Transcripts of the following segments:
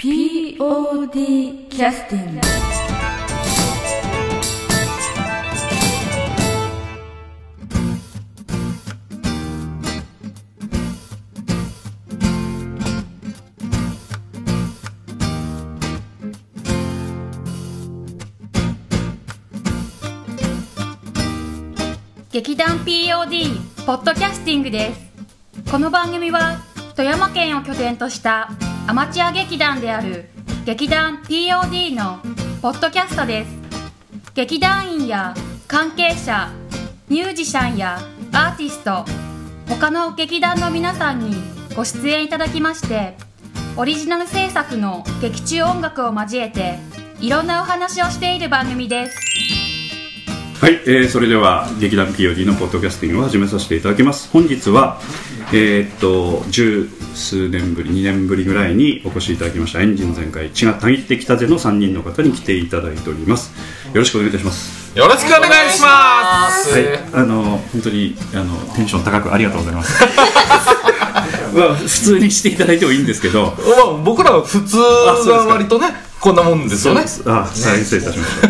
POD キャスティング劇団 POD ポッドキャスティングです。この番組は富山県を拠点としたアマチュア劇団である劇団 POD のポッドキャストです。劇団員や関係者ミュージシャンやアーティスト他の劇団の皆さんにご出演いただきましてオリジナル制作の劇中音楽を交えていろんなお話をしている番組です。はい、えー、それでは劇団 POD のポッドキャスティングを始めさせていただきます。本日はえーっと十数年ぶり2年ぶりぐらいにお越しいただきました。エンジン全開血がたぎってきたぜの3人の方に来ていただいております。よろしくお願いいたします。よろしくお願いします。はい。あの本当にあのテンション高くありがとうございます。まあ普通にしていただいてもいいんですけど。まあ、僕らは普通は割とねこんなもんですよね。あ、失礼いたしまし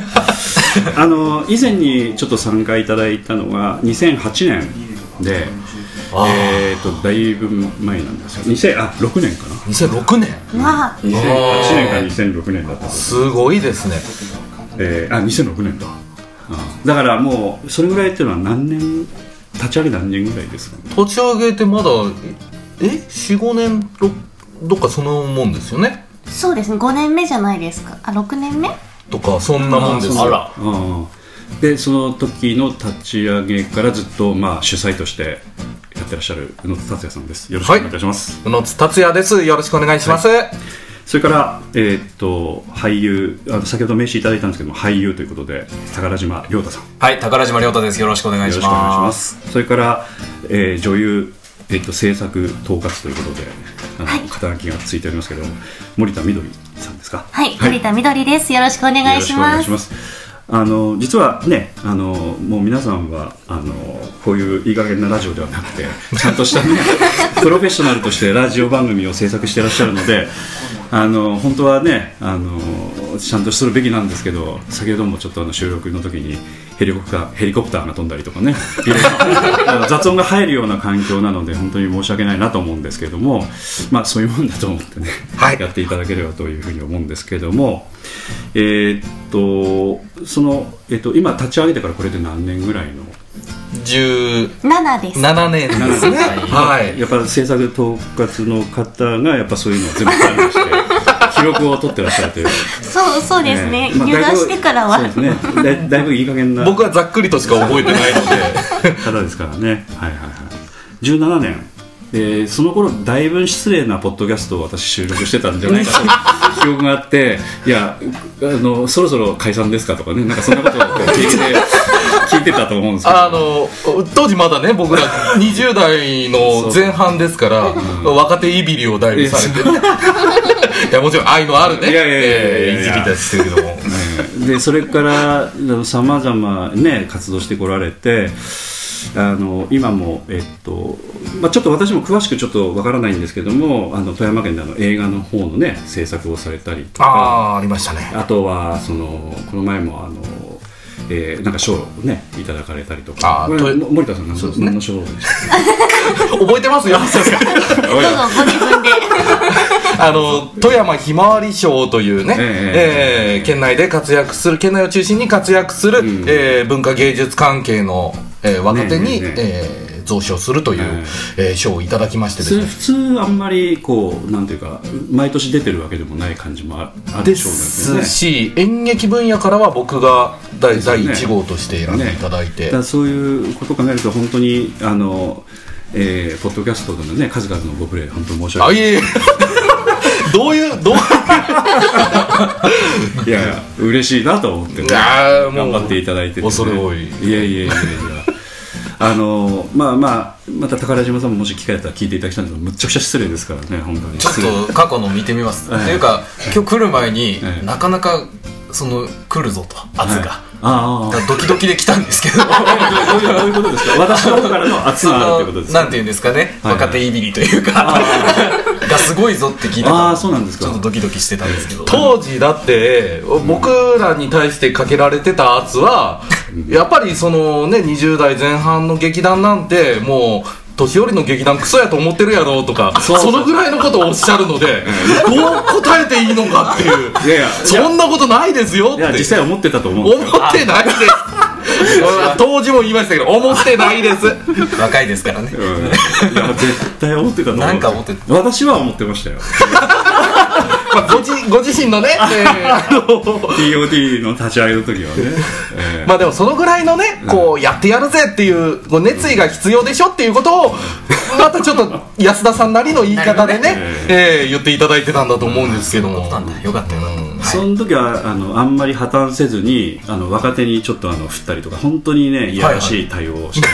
た。あの以前にちょっと参加いただいたのが2008年で、えっ、とだいぶ前なんですよ。2000あ6年かな。2006年わあ。2008年から2006年だったす。すごいですね。えー、あ2006年だ。あだからもうそれぐらいっていうのは何年立ち上げ何年ぐらいですかね。立ち上げてまだえ45年ろどっかそのもんですよね。そうですね。5年目じゃないですか。あ6年目？とかそんなもんですよ。ああでその時の立ち上げからずっとまあ主催としてやってらっしゃる宇野達也さんです。よろしくお願いいたします。宇野津達也です。よろしくお願いします、それから、えーっと俳優あの先ほど名刺いただいたんですけども俳優ということで宝島亮太さん。よはい、宝島亮太です。よろしくお願いしろしくお願いしまます。すそれから、えー女優、えーっと制作統括ということであの、肩書きがついておりますけども森田みどりさんですか？はい栗田みどりです。よろしくお願いしよろますしくお願いしますあの実はねあのもう皆さんはあのこういういい加減なラジオではなくてちゃんとしたね プロフェッショナルとしてラジオ番組を制作してらっしゃるのであの本当はねあのちゃんとするべきなんですけど先ほどもちょっとあの収録の時にヘリコプターヘリコプターが飛んだりとかね。雑音が入るような環境なので本当に申し訳ないなと思うんですけどもまあそういうもんだと思ってね、はい。やっていただければというふうに思うんですけどもえーっとその、えっと今立ち上げてからこれで何年ぐらいの17 7です。年ですね。はい。やっぱ制作統括の方がやっぱそういうのを全部管理して記録を取ってらっしゃるという、そうそうですね。まあ入団してからは。そうですね。だいだいぶいい加減な。僕はざっくりとしか覚えてないので。方ですからね。はいはいはい。17年。えーその頃だいぶ失礼なポッドキャストを私収録してたんじゃないかと 記憶があっていやあのそろそろ解散ですかとかね。なんかそんなことをこう聞いて聞いてたと思うんですけど。あの当時まだね僕ら 20代の前半ですから若手いびりをだいぶされてね。いやもちろん愛のあるね。いやいやいやいやいや。えーいじりですけれども。でそれからさまざまね活動してこられてあの今も、えっとまあ、ちょっと私も詳しくちょっとわからないんですけどもあの富山県であの映画の方のね制作をされたりとあか。あありましたね。あとはそのこの前もあの、えーなんか賞をねいただかれたりとか。あーとも森田さん何の,、何の賞でした？覚えてますよ どうぞご自分で。あの富山ひまわり賞というね、ええー県内で活躍する県内を中心に活躍する、ん。えー文化芸術関係の、えー若手に、ねえねえねえー贈賞するという、はいえー賞をいただきましてですね。普通あんまりこうなんていうか毎年出てるわけでもない感じもああるで賞なんですし演劇分野からは僕が第,、ね。第1号として選んでいただいて、だからそういうことを考えると本当にあの、えーポッドキャストでのね数々のごプレイ本当に申し訳ない。どういうどう？いや嬉しいなと思って、ね、頑張っていただいてて、ね、恐れ多い。いやいやいやいやあのまあまあまた宝島さんももし機会あったら聞いていただきたいんですけどむっちゃくちゃ失礼ですからね本当にちょっと過去の見てみます。はいっていうか、今日来る前には、いなかなか、その、来るぞと、圧が。ああドキドキで来たんですけど。どういうどういうことですか私の方からの圧があるってことですかなんていうんですかね、はいはい。若手いびりというか。がすごいぞって聞いたからああそうなんですか。ちょっとドキドキしてたんですけど。当時だって僕らに対してかけられてた圧は やっぱりそのね20代前半の劇団なんてもう年寄りの劇団クソやと思ってるやろとかそうそう。そのぐらいのことをおっしゃるのでどう答えていいのかっていう。いやいやそんなことないですよって。いや実際思ってたと思う思ってないです。当時も言いましたけど思ってないです。若いですからね。うん。いや絶対思ってたと思うなんか思ってた。私は思ってましたよまあご自ご自身のね、えーあの TOD の立ち上げの時はね、え ーまあでもそのぐらいのね、こうやってやるぜっていうこう熱意が必要でしょっていうことを、またちょっと安田さんなりの言い方でね、なるほどえー言っていただいてたんだと思うんですけども。よかったよかった、その時はあのあんまり破綻せずにあの若手にちょっとあの振ったりとか本当にねいやらしい対応をして、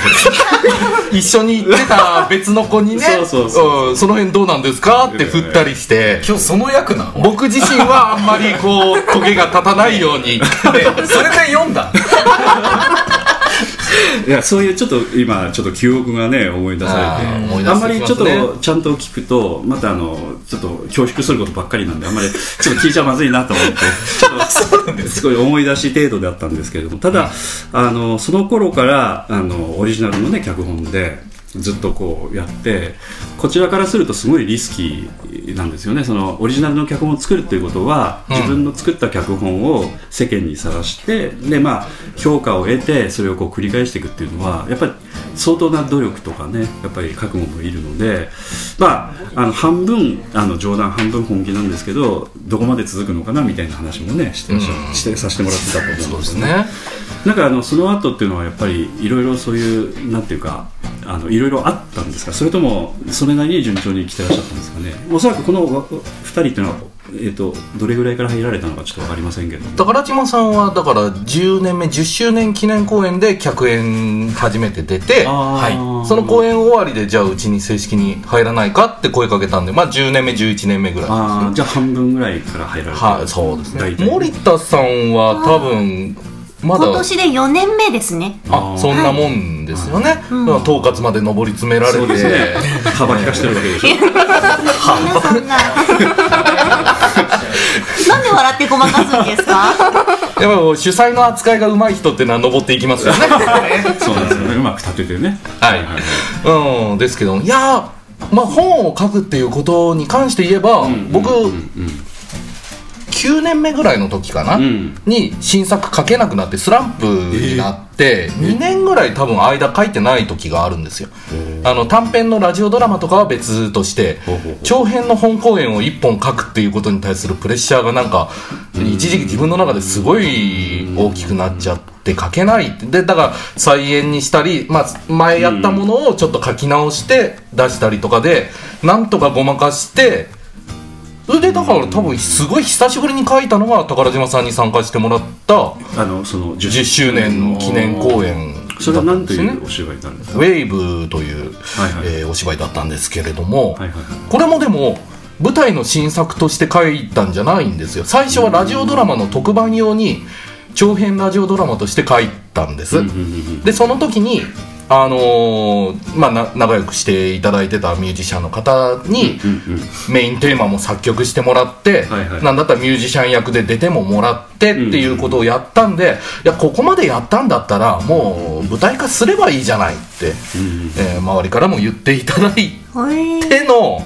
一緒に行ってた別の子にね、そうそうその辺どうなんですかって振ったりして、今日その役なの？僕自身はあんまりこう、トゲが立たないように。それで読んだいやそういうちょっと今ちょっと記憶がね思い出されて。あー思い出あんまりちょっとちゃんと聞くとまたあのちょっと恐縮することばっかりなんであんまり ちょっと聞いちゃまずいなと思ってちょっとすごい思い出し程度だったんですけれどもただあのその頃からあのオリジナルのね脚本でずっとこうやってこちらからするとすごいリスキーなんですよねそのオリジナルの脚本を作るっていうことはうん自分の作った脚本を世間にさらしてでまあ評価を得てそれをこう繰り返していくっていうのはやっぱり相当な努力とかねやっぱり覚悟もいるのでまああの半分あの冗談半分本気なんですけどどこまで続くのかなみたいな話もねしてうんしてさせてもらってたと思うんでよね。ね。なんかあのその後っていうのはやっぱりいろいろそういうなんていうかあのいろいろあったんですか？それともそれなりに順調に来てらっしゃったんですかね？おそらくこのわ二人っていうのは、えー、とどれぐらいから入られたのかちょっと分かりませんけど。宝島さんはだから10年目10周年記念公演で客演初めて出てはい。その公演終わりでじゃあうちに正式に入らないかって声かけたんでまあ10年目11年目ぐらいですじゃあ半分ぐらいから入られたはいそうですね。森田さんは多分まだ。今年で4年目ですね。あそんなもんですよね、うん。だから統括まで上り詰められて。ね。幅利かしてるわけでしょ。皆さんな。なんで笑ってごまかすんですか？やっぱ主催の扱いが上手い人ってのは上っていきますよね。そうなんですよね。うまく立ててね。はい、うんですけど。いやまあ本を書くっていうことに関して言えば、僕、9年目ぐらいの時かな、ん。に新作書けなくなってスランプになって、2年ぐらい多分間書いてない時があるんですよ。あの短編のラジオドラマとかは別として長編の本公演を1本書くっていうことに対するプレッシャーがなんか一時期自分の中ですごい大きくなっちゃって書けない。ってでだから再演にしたり、まあ、前やったものをちょっと書き直して出したりとかでなんとかごまかしてそれでだから多分すごい久しぶりに書いたのが宝島さんに参加してもらったあのその10 10周年。の記念公演それは何というお芝居なんですか？ウェイブという、はいはい。えーお芝居だったんですけれども、はいはいはい。これもでも舞台の新作として書いたんじゃないんですよ。最初はラジオドラマの特番用に長編ラジオドラマとして書いたんです、でその時にあのーまあ、な仲良くしていただいてたミュージシャンの方にメインテーマも作曲してもらって、はいはい。なんだったらミュージシャン役で出てももらってっていうことをやったんで、いやここまでやったんだったらもう舞台化すればいいじゃないって、えー周りからも言っていただいての、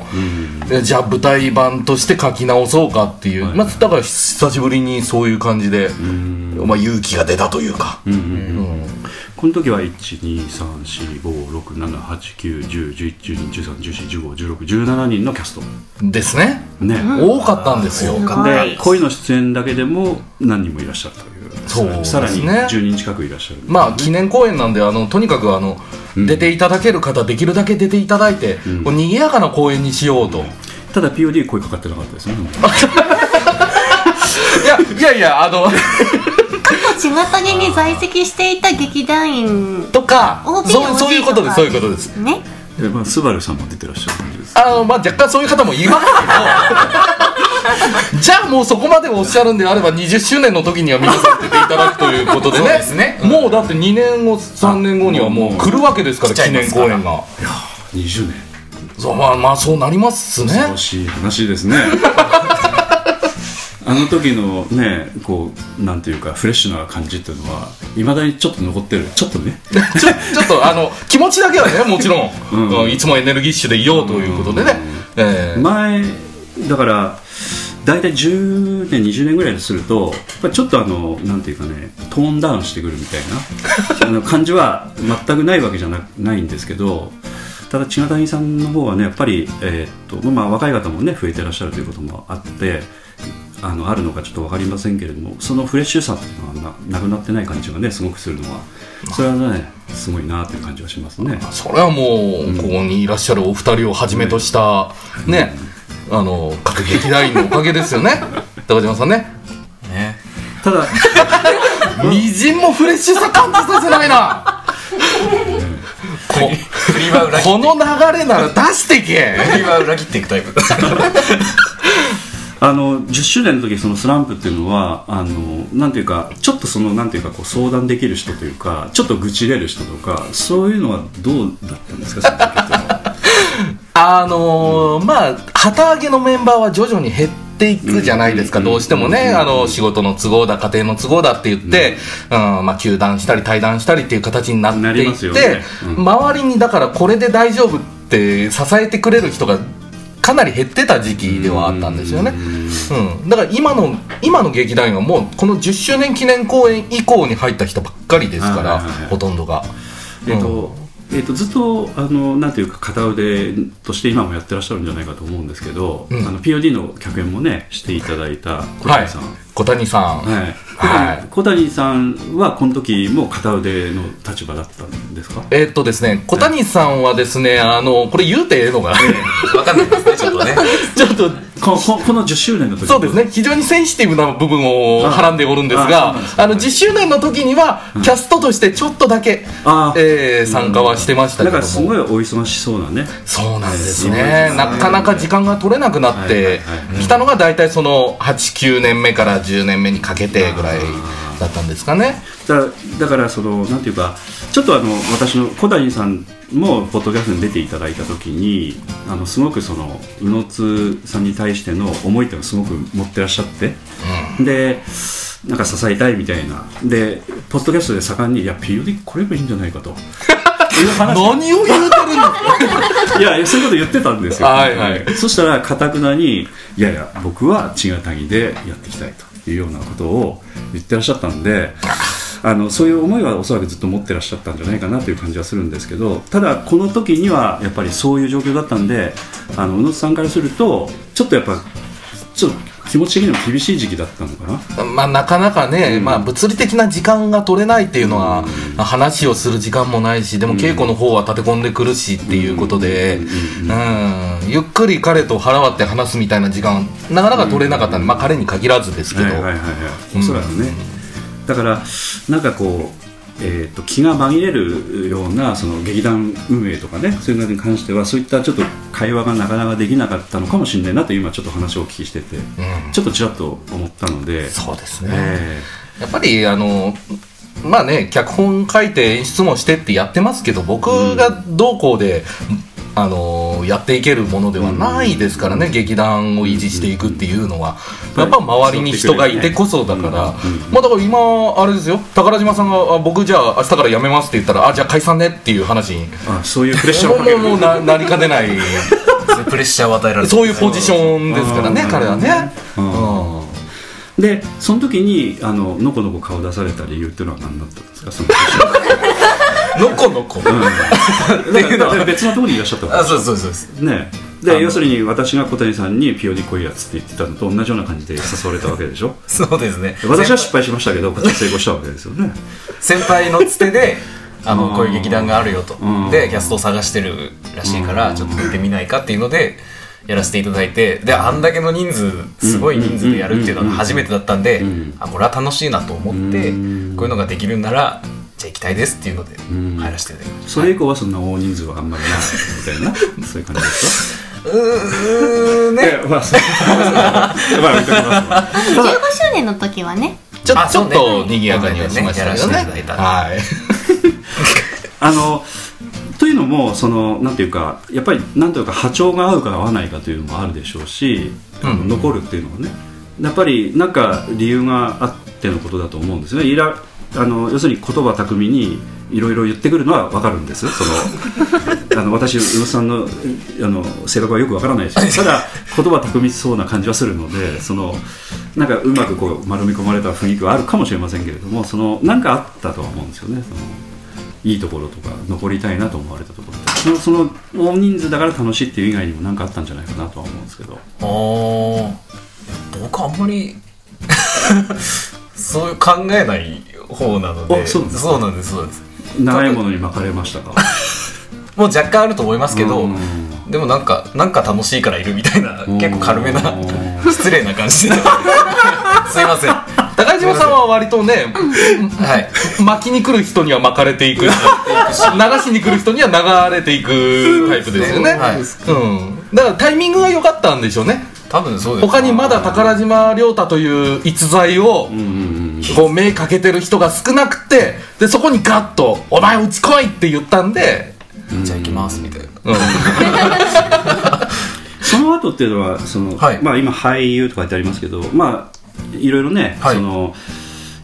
えじゃあ舞台版として書き直そうかっていう、まあ、だから久しぶりにそういう感じで、まあ、勇気が出たというか、この時は1234567891011121314151617人のキャスト。ですね。ね、多かったんですよ、で恋の出演だけでも何人もいらっしゃるという。そうですね。さらに10人近くいらっしゃるまあ記念公演なんであのとにかくあの、出ていただける方できるだけ出ていただいて、こう賑やかな公演にしようと、ただ POD 声かかってなかったですね。いやいやいやあの 仕事に在籍していた劇団員とか OB そうそういうことですそういうことです。ね。えまあ、スバルさんも出てらっしゃる感じです。あの、まあ、若干そういう方もいますけど。じゃあもうそこまでおっしゃるんであれば20周年の時には皆さん出ていただくということでね。そうですね。もうだって2年後3年後にはもう来るわけですから記念公演が。20年。そうまあまあそうなりますね。恐ろしい話ですね あの時のねこうなんていうかフレッシュな感じっていうのはいまだにちょっと残ってる。ちょっとね。ちょちょっとあの気持ちだけはねもちろん、うん。うんいつもエネルギッシュでいようということでね、えー前だから大体10年20年ぐらいでするとちょっとあのなんていうかねトーンダウンしてくるみたいな あの感じは全くないわけじゃなないんですけどただ千賀谷さんの方はねやっぱり、えーっとまあ、若い方もね増えてらっしゃるということもあってあのあるのかちょっと分かりませんけれどもそのフレッシュさっていうのはななくなってない感じがねすごくするのはそれはねすごいなという感じがしますね。それはもう、ここにいらっしゃるお二人をはじめとした、ね、あの各劇団員のおかげですよね。高島さんね。ね。ただ みじんもフレッシュさ感じさせないな。ここの流れなら出してけ。振りは裏切っていくタイプ あの10周年の時そのスランプっていうのはあのなんていうかちょっとそのなんていうかこう相談できる人というかちょっと愚痴れる人とかそういうのはどうだったんですかその時っていうのは。あのーまあ旗揚げのメンバーは徐々に減っていくじゃないですか、うんどうしてもね、うんあの仕事の都合だ家庭の都合だって言って、うん。まあ、休団したり退団したりっていう形になってないりって、ますよね。うん。周りにだからこれで大丈夫って支えてくれる人がかなり減ってた時期ではあったんですよね、うん、だから今の今の劇団員はもうこの10周年記念公演以降に入った人ばっかりですから、はいはいはい。ほとんどが。えっとえっとずっとあのなんていうか片腕として今もやってらっしゃるんじゃないかと思うんですけど、うん。あの POD の客演もねしていただいた小はい谷さん、小谷さん、はいはい。小谷さんはこの時も片腕の立場だったんですか？えーっとですね、小谷さんはですね、あの、これ言うてええのかなわかんないですね ちょっとね。ちょっと、こここの10周年の時そうですね、非常にセンシティブな部分をあはらんでおるんですがあの、10周年の時には、キャストとしてちょっとだけ、あえー参加はしてましたけどだからすごいも。お忙しそうなね。そうなんですえーね。なかなか時間が取れなくなってはいはいはいきたのが大体その8、9年目から10年目にかけてぐらいだったんですかね。だだからそのなんていうかちょっとあの私の小谷さんもポッドキャストに出ていただいた時にあのすごくその宇野津さんに対しての思いっていうのをすごく持ってらっしゃって、でなんか支えたいみたいな。でポッドキャストで盛んに「いや POD こればいいんじゃないか」と。何を言うてるんですかいやいやそういうこと言ってたんですよ。はいはい。そしたらかたくなに「いやいや僕は違う谷でやっていきたい」というようなことを言ってらっしゃったんであのそういう思いはおそらくずっと持ってらっしゃったんじゃないかなという感じはするんですけどただこの時にはやっぱりそういう状況だったんであの宇野さんからするとちょっとやっぱちょっと気持ち的にも厳しい時期だったのかな？まあ、なかなかね、まあ、物理的な時間が取れないっていうのは、話をする時間もないしでも稽古の方は立て込んでくるしっていうことで、うんゆっくり彼と腹割って話すみたいな時間なかなか取れなかったんで、まあ、彼に限らずですけど、はいはいはいはい。おそらくね、だからなんかこう、えー、と気が紛れるようなその劇団運営とかねそういうのに関してはそういったちょっと会話がなかなかできなかったのかもしれないなと今ちょっと話をお聞きしてて、ちょっとちらっと思ったので。そうですね、えやっぱりあのまあね脚本書いて演出もしてってやってますけど僕がどうこうで、あのやっていけるものではないですからね、劇団を維持していくっていうのは、やっぱ周りに人がいてこそだから、まあだから今あれですよ。宝島さんがあ僕じゃあ明日から辞めますって言ったらあじゃあ解散ねっていう話に。ーあそういうプレッシャーをもかける。うもうななりかねない。プレッシャーを与えられてそういうポジションですからねうん彼はね、うん。うん。でその時にあののこのこ顔出された理由っていうのは何だったんですか？その のこのこうん。だからだから別のところにいらっしゃったあそうそうそうです。ね。で要するに私が小谷さんに「ピオに来いや」つって言ってたのと同じような感じで誘われたわけでしょ？そうですね。私は失敗しましたけどこっちは成功したわけですよね。先輩のつてで あのうん。こういう劇団があるよと。うん。でキャストを探してるらしいからちょっと出てみないかっていうのでやらせていただいて。であんだけの人数すごい人数でやるっていうのが初めてだったんでん。あこれは楽しいなと思ってうん。こういうのができるんならじゃあ行きたいですっていうのでん。入らせていただきましそれ以降はそんな大人数はあんまりないみたいなそういう感じですか？うーんね。えまあそう。まあ見ときますわ。15周年の時はね。ちょちょっと賑やかにはしましたけどね。やらせていただいたはい。あのというのもそのなんていうかやっぱりなんというか波長が合うか合わないかというのもあるでしょうし、あのうん残るっていうのはね。やっぱりなんか理由があってのことだと思うんですね。いらあの要するに言葉巧みにいろいろ言ってくるのは分かるんです。その あの私宇野さんのあの性格はよく分からないですけどただ言葉巧みそうな感じはするのでそのなんかうまくこう丸み込まれた雰囲気はあるかもしれませんけれどもそのなんかあったとは思うんですよね。そのいいところとか残りたいなと思われたところそのその大人数だから楽しいっていう以外にも何かあったんじゃないかなとは思うんですけど。あー。僕あんまり そういう考えない方なので。あそうなんですか？そうなんです長いものに巻かれましたか？もう若干あると思いますけどうん。でもなんかなんか楽しいからいるみたいな結構軽めなうん。失礼な感じで。すいません。高島さんは割とねはい。巻きに来る人には巻かれていく 流しに来る人には流れていくタイプですよね。はい。うん。だからタイミングが良かったんでしょうね多分そうです他にまだ宝島亮太という逸材をこう目かけてる人が少なくてでそこにガッと「お前うち来い!」って言ったんで、じゃあ行きますみたいな。うん、その後っていうのはその、はい。まあ、今俳優とかってありますけどまあいろいろね、はい。その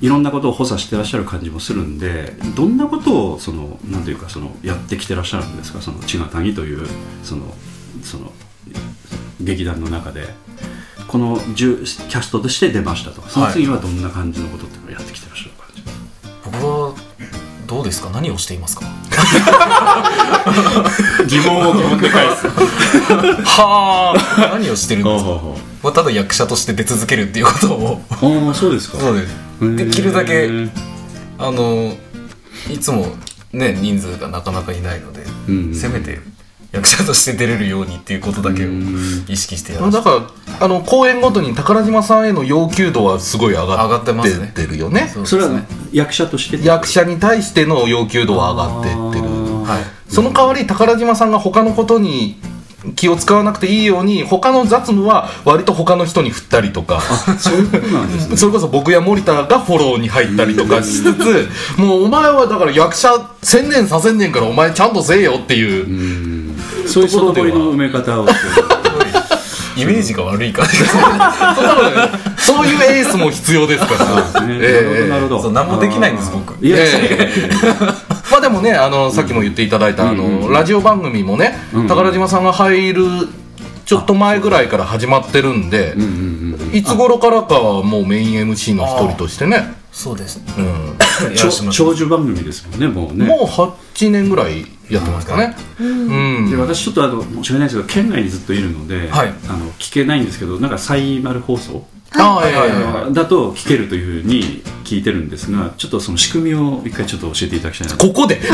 いろんなことを補佐してらっしゃる感じもするんでどんなことをそのなんというかそのやってきてらっしゃるんですか？その千賀谷というそのその劇団の中でこの10キャストとして出ましたと。その次はどんな感じのことっていうのをやってきてらっしゃる感じ、僕はどうですか？何をしていますか？疑問を疑問で返す。はあ。何をしてるんですか？ただ役者として出続けるっていうことを。ああそうですか。そうです。できるだけあのいつもね人数がなかなかいないので、うん。せめて役者として出れるようにっていうことだけをうん。意識してやらせて。だからあの公演ごとに宝島さんへの要求度はすごい上が上がってますね。ってるよねそれは、ね、役者として役者に対しての要求度は上がってってる。はい。その代わり宝島さんが他のことに気を使わなくていいように他の雑務は割と他の人に振ったりとか。それこそ僕や森田がフォローに入ったりとかしつつもうお前はだから役者専念させんねんからお前ちゃんとせえよっていううんそういう外堀の埋め方をイメージが悪い感じ そういうエースも必要ですから。ね。ええなるほど何もできないんです僕。いや、ええ。まあでもねあのさっきも言っていただいた、あのラジオ番組もね、うん宝島さんが入るちょっと前ぐらいから始まってるんで、いつ頃からかはもうメイン MC の一人としてね、そうですう ん、長寿番組ですもんねもうね。もう8年ぐらいやってますかね。うん、で私ちょっとあの申し訳ないですけど県外にずっといるので、はい。あの聞けないんですけどなんかサイマル放送？だと聞けるというふうに聞いてるんですがちょっとその仕組みを一回ちょっと教えていただきたいなと。ここで？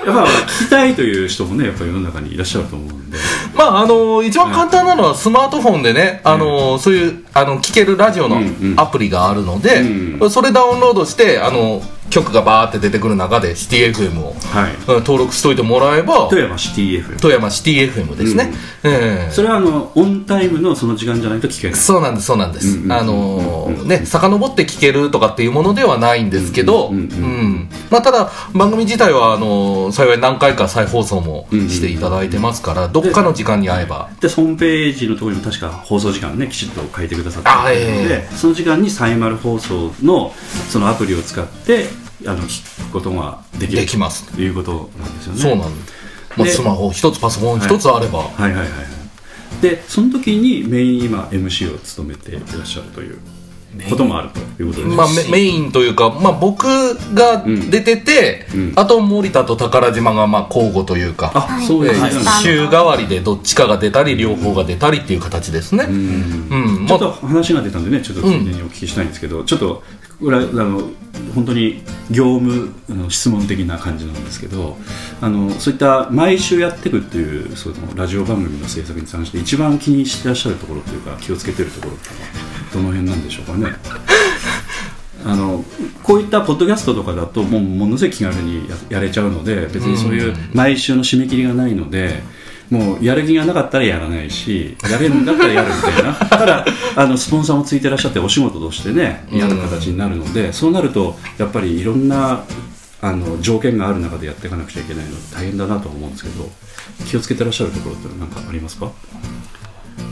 やっぱ聞きたいという人もねやっぱ世の中にいらっしゃると思うんで。まああの一番簡単なのはスマートフォンでね、あのそういうあの聞けるラジオのアプリがあるので、うそれダウンロードしてあの曲がバーって出てくる中で CTFM を、はい。うん登録しといてもらえば富山シティ FM 富山シティ FM ですね、ええ。それはあのオンタイムのその時間じゃないと聞けない。そうなんですそうなんです、うんうんうんあのーね遡って聞けるとかっていうものではないんですけど、うんうんうん。うん。まあ、ただ番組自体はあのー幸い何回か再放送もしていただいてますから、どっかの時間に合えば。でホームページのところにも確か放送時間ねきちっと書いてくださってあるので、え。その時間にサイマル放送のそのアプリを使ってあの聞くことができるできます。ということなんですよね。そうなんです、まあ、でスマホ一つパソコン一つあれば、はい。はいはいはいでその時にメイン今 MC を務めていらっしゃるということもあるということです、まあ、メメインというか、まあ、僕が出てて、うん。あと森田と宝島がまあ交互というか、あそうですね、えー週替わりでどっちかが出たり両方が出たりっていう形ですね、うん。うん。ちょっと話が出たんでねちょっとついでにお聞きしたいんですけど、ちょっと裏あの本当に業務あの質問的な感じなんですけどあのそういった毎週やっていくっていうそのラジオ番組の制作に関して一番気にしてらっしゃるところというか気をつけてるところっていうのはどの辺なんでしょうかね。あのこういったポッドキャストとかだともうものすごい気軽にややれちゃうので別にそういう毎週の締め切りがないのでもうやる気がなかったらやらないしやれるんだったらやるみたいな。ただあのスポンサーもついてらっしゃってお仕事としてねやる形になるので、そうなるとやっぱりいろんなあの条件がある中でやっていかなくちゃいけないので大変だなと思うんですけど気をつけてらっしゃるところって何かありますか？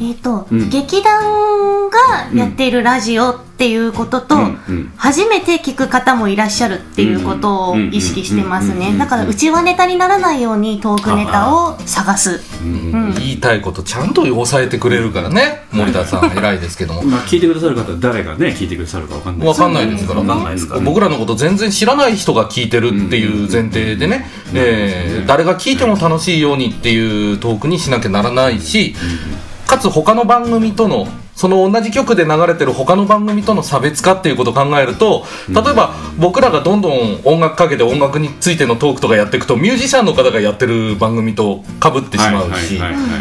えっ、と、うん。劇団がやっているラジオっていうことと、うん。うん。初めて聞く方もいらっしゃるっていうことを意識してますね。だから、うちはネタにならないようにトークネタを探す。うん。言いたいことちゃんと抑えてくれるからね森田さん。偉いですけども。まあ、聞いてくださる方は誰がね聞いてくださるかわかんないわかんないですから、わかんないですから僕らのこと全然知らない人が聞いてるっていう前提でね、えー誰が聞いても楽しいようにっていうトークにしなきゃならないし、かつ他の番組とのその同じ曲で流れてる他の番組との差別化っていうことを考えると例えば僕らがどんどん音楽かけて音楽についてのトークとかやっていくとミュージシャンの方がやってる番組とかぶってしまうし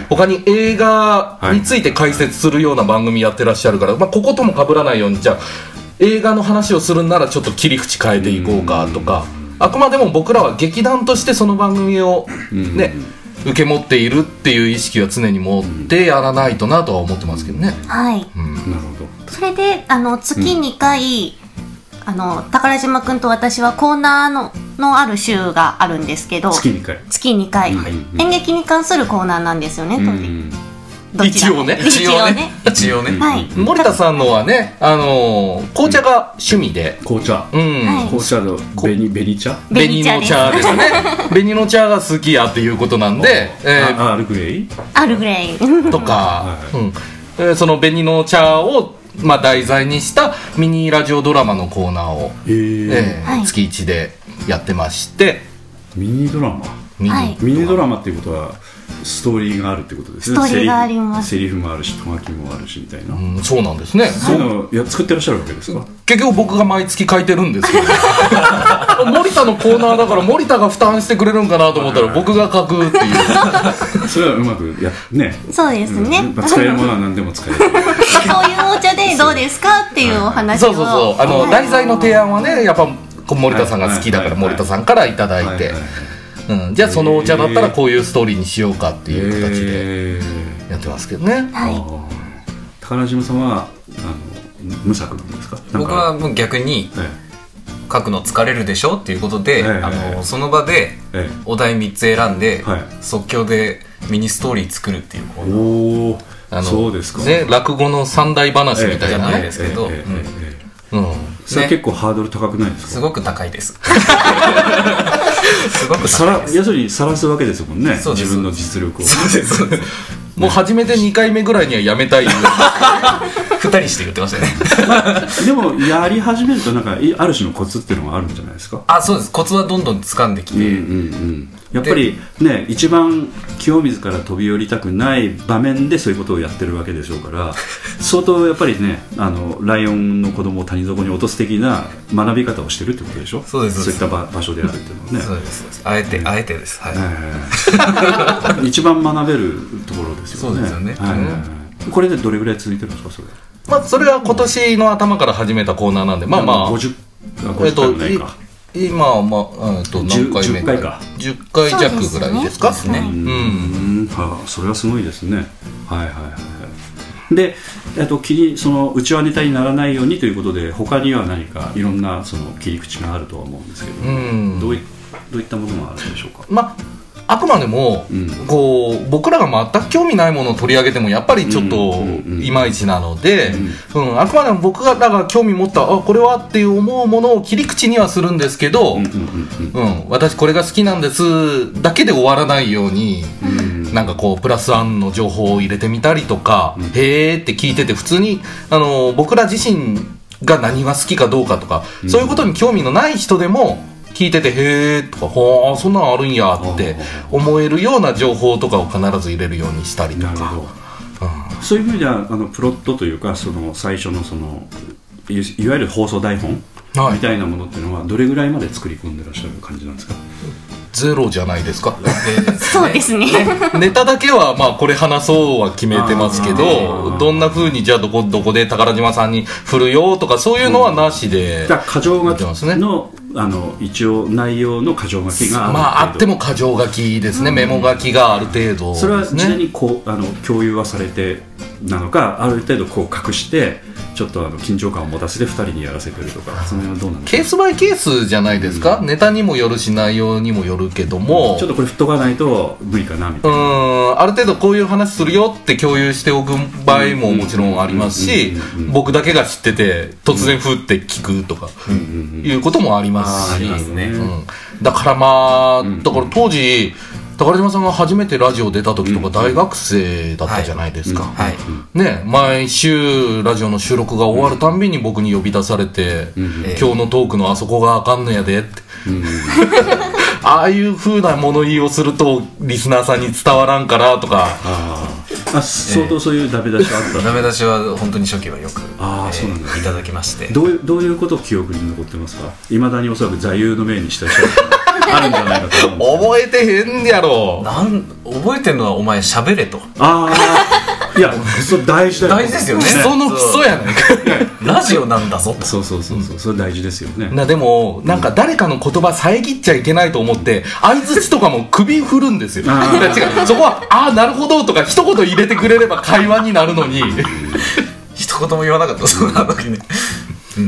他に映画について解説するような番組やってらっしゃるから、まあ、こことも被らないようにじゃあ映画の話をするんならちょっと切り口変えていこうかとかあくまでも僕らは劇団としてその番組をね受け持っているっていう意識は常に持ってやらないとなとは思ってますけどね。はい。なるほど。それで、あの、月2回、あの、宝島くんと私はコーナーの、のある週があるんですけど、月2回。月2回、演劇に関するコーナーなんですよね、うん 一応ね。一応ね。一応ね。はい。森田さんのはね、あのー紅茶が趣味で、紅茶。うん、はい。紅茶の紅紅茶。紅の茶ですね。紅の茶が好きやっていうことなんで、えーあアールグレイ？アルグレイ。とか。は、うん。えーその紅の茶を、まあ、題材にしたミニラジオドラマのコーナーを、えー。えーはい。月1でやってまして。ミニドラマ？ミニ、はい。ミニドラマっていうことはストーリーがあるってことですね。ストーリーがあります。セリフもあるしとがきもあるしみたいな、うんそうなんですね、そういうのをいや作ってらっしゃるわけですか？結局僕が毎月書いてるんですけど 森田のコーナーだから森田が負担してくれるんかなと思ったら僕が書くっていう。それはうまくやね。そうですね。うん。まあ使えるものは何でも使える。こういうお茶でどうですかっていうお話を。そうそうそう。あの、はい。題材の提案はねやっぱこう森田さんが好きだから森田さんからいただいて、はい。はい。はいうん、じゃあそのお茶だったらこういうストーリーにしようかっていう形でえー。やってますけどね、はい。高島さんはあの無作なんですか？僕はもう逆にえ書くの疲れるでしょっていうことで、ええ。あのその場でええ。お題3つ選んで、はい。即興でミニストーリー作るっていうコー。あのそうですか。ね落語の三大話みたいなじゃないね、ですけど、ええ。ええ。うん。ええうんそれは結構ハードル高くないですか？すごく高いです。すごくさら高いです。要するにさらすわけですもんね自分の実力を。そうです。そうです。もう初めて2回目ぐらいにはやめたい二人して言ってましたね。でもやり始めるとなんかいある種のコツっていうのがあるんじゃないですか？あそうです。コツはどんどん掴んできて、うんうんうんやっぱりね一番清水から飛び降りたくない場面でそういうことをやってるわけでしょうから 相当やっぱりねあのライオンの子供を谷底に落とす的な学び方をしてるってことでしょ？そうですそういった場場所であるっていうのはね。そうですそうです。あえてあえてです。はい、ええ。一番学べるところですよね。そうですよね。はい。はいはいこれでどれぐらい続いてるんですかそれまあそれは今年の頭から始めたコーナーなんでまあまあ。50あ50えっと今まあえっと何回目10回か。10回弱ぐらいですかですね。うん。うん。はあ、それはすごいですね。はいはいはいはい。で、えっと、切りそのうちはネタにならないようにということで他には何かいろんなその切り口があるとは思うんですけど、うん。どういどういったものがあるんでしょうか？まああくまでも、うん。こう僕らが全く興味ないものを取り上げてもやっぱりちょっといまいちなので、うん。あくまでも僕らが興味持ったあこれはっていう思うものを切り口にはするんですけど、うん私これが好きなんですだけで終わらないように、うん。なんかこうプラスワンの情報を入れてみたりとか、へーって聞いてて普通にあの僕ら自身が何が好きかどうかとか、そういうことに興味のない人でも聞いててへーとかほーそんなのあるんやって思えるような情報とかを必ず入れるようにしたりとか。なるほど、そういう意味ではあのプロットというかその最初のそのいいわゆる放送台本はい。みたいなものっていうのはどれぐらいまで作り込んでらっしゃる感じなんですか？ゼロじゃないですか。で そうですね。ネタだけはまあこれ話そうは決めてますけあどー。どんな風にじゃあどこどこで宝島さんに振るよとかそういうのはなしでだから過剰書見てますね。きのあの一応内容の箇条書きがあるまああっても箇条書きですね、メモ書きがある程度それは事前にこうあの共有はされてなのかある程度こう隠してちょっとあの緊張感を持たせて2人にやらせてるとかその辺はどうなんですか？ケースバイケースじゃないですか、ネタにもよるし内容にもよるけども。ちょっとこれ振っとかないと無理かなみたういな、ん。ある程度こういう話するよって共有しておく場合ももちろんありますしうんうんうんうん僕だけが知ってて突然ふって聞くとかいうこともありますし、ありますね。うん。だからまあだから当時宝島さんが初めてラジオ出た時とか大学生だったじゃないですか、はい。ね、毎週ラジオの収録が終わるたんびに僕に呼び出されて、今日のトークのあそこがあかんのやでって、ああいう風な物言いをするとリスナーさんに伝わらんからとか。あ相当そういうダメ出しはあった、ダメ出しは本当に初期はよくあーそうなんだ。いただきまして。どういうどういうことを記憶に残ってますか？いまだにおそらく座右の銘にした人あるんじゃないかと思覚えてへんやろなん覚えてるのはお前喋れと。ああいやそれ大事だよ。大事ですよね。基礎の基礎やないかラジオなんだぞと。そうそうそうそう。それ大事ですよね。なでもなんか誰かの言葉遮っちゃいけないと思って相づちとかも首振るんですよ。違う。そこは「ああなるほど」とか一言入れてくれれば会話になるのに。一言も言わなかった。そんな時ね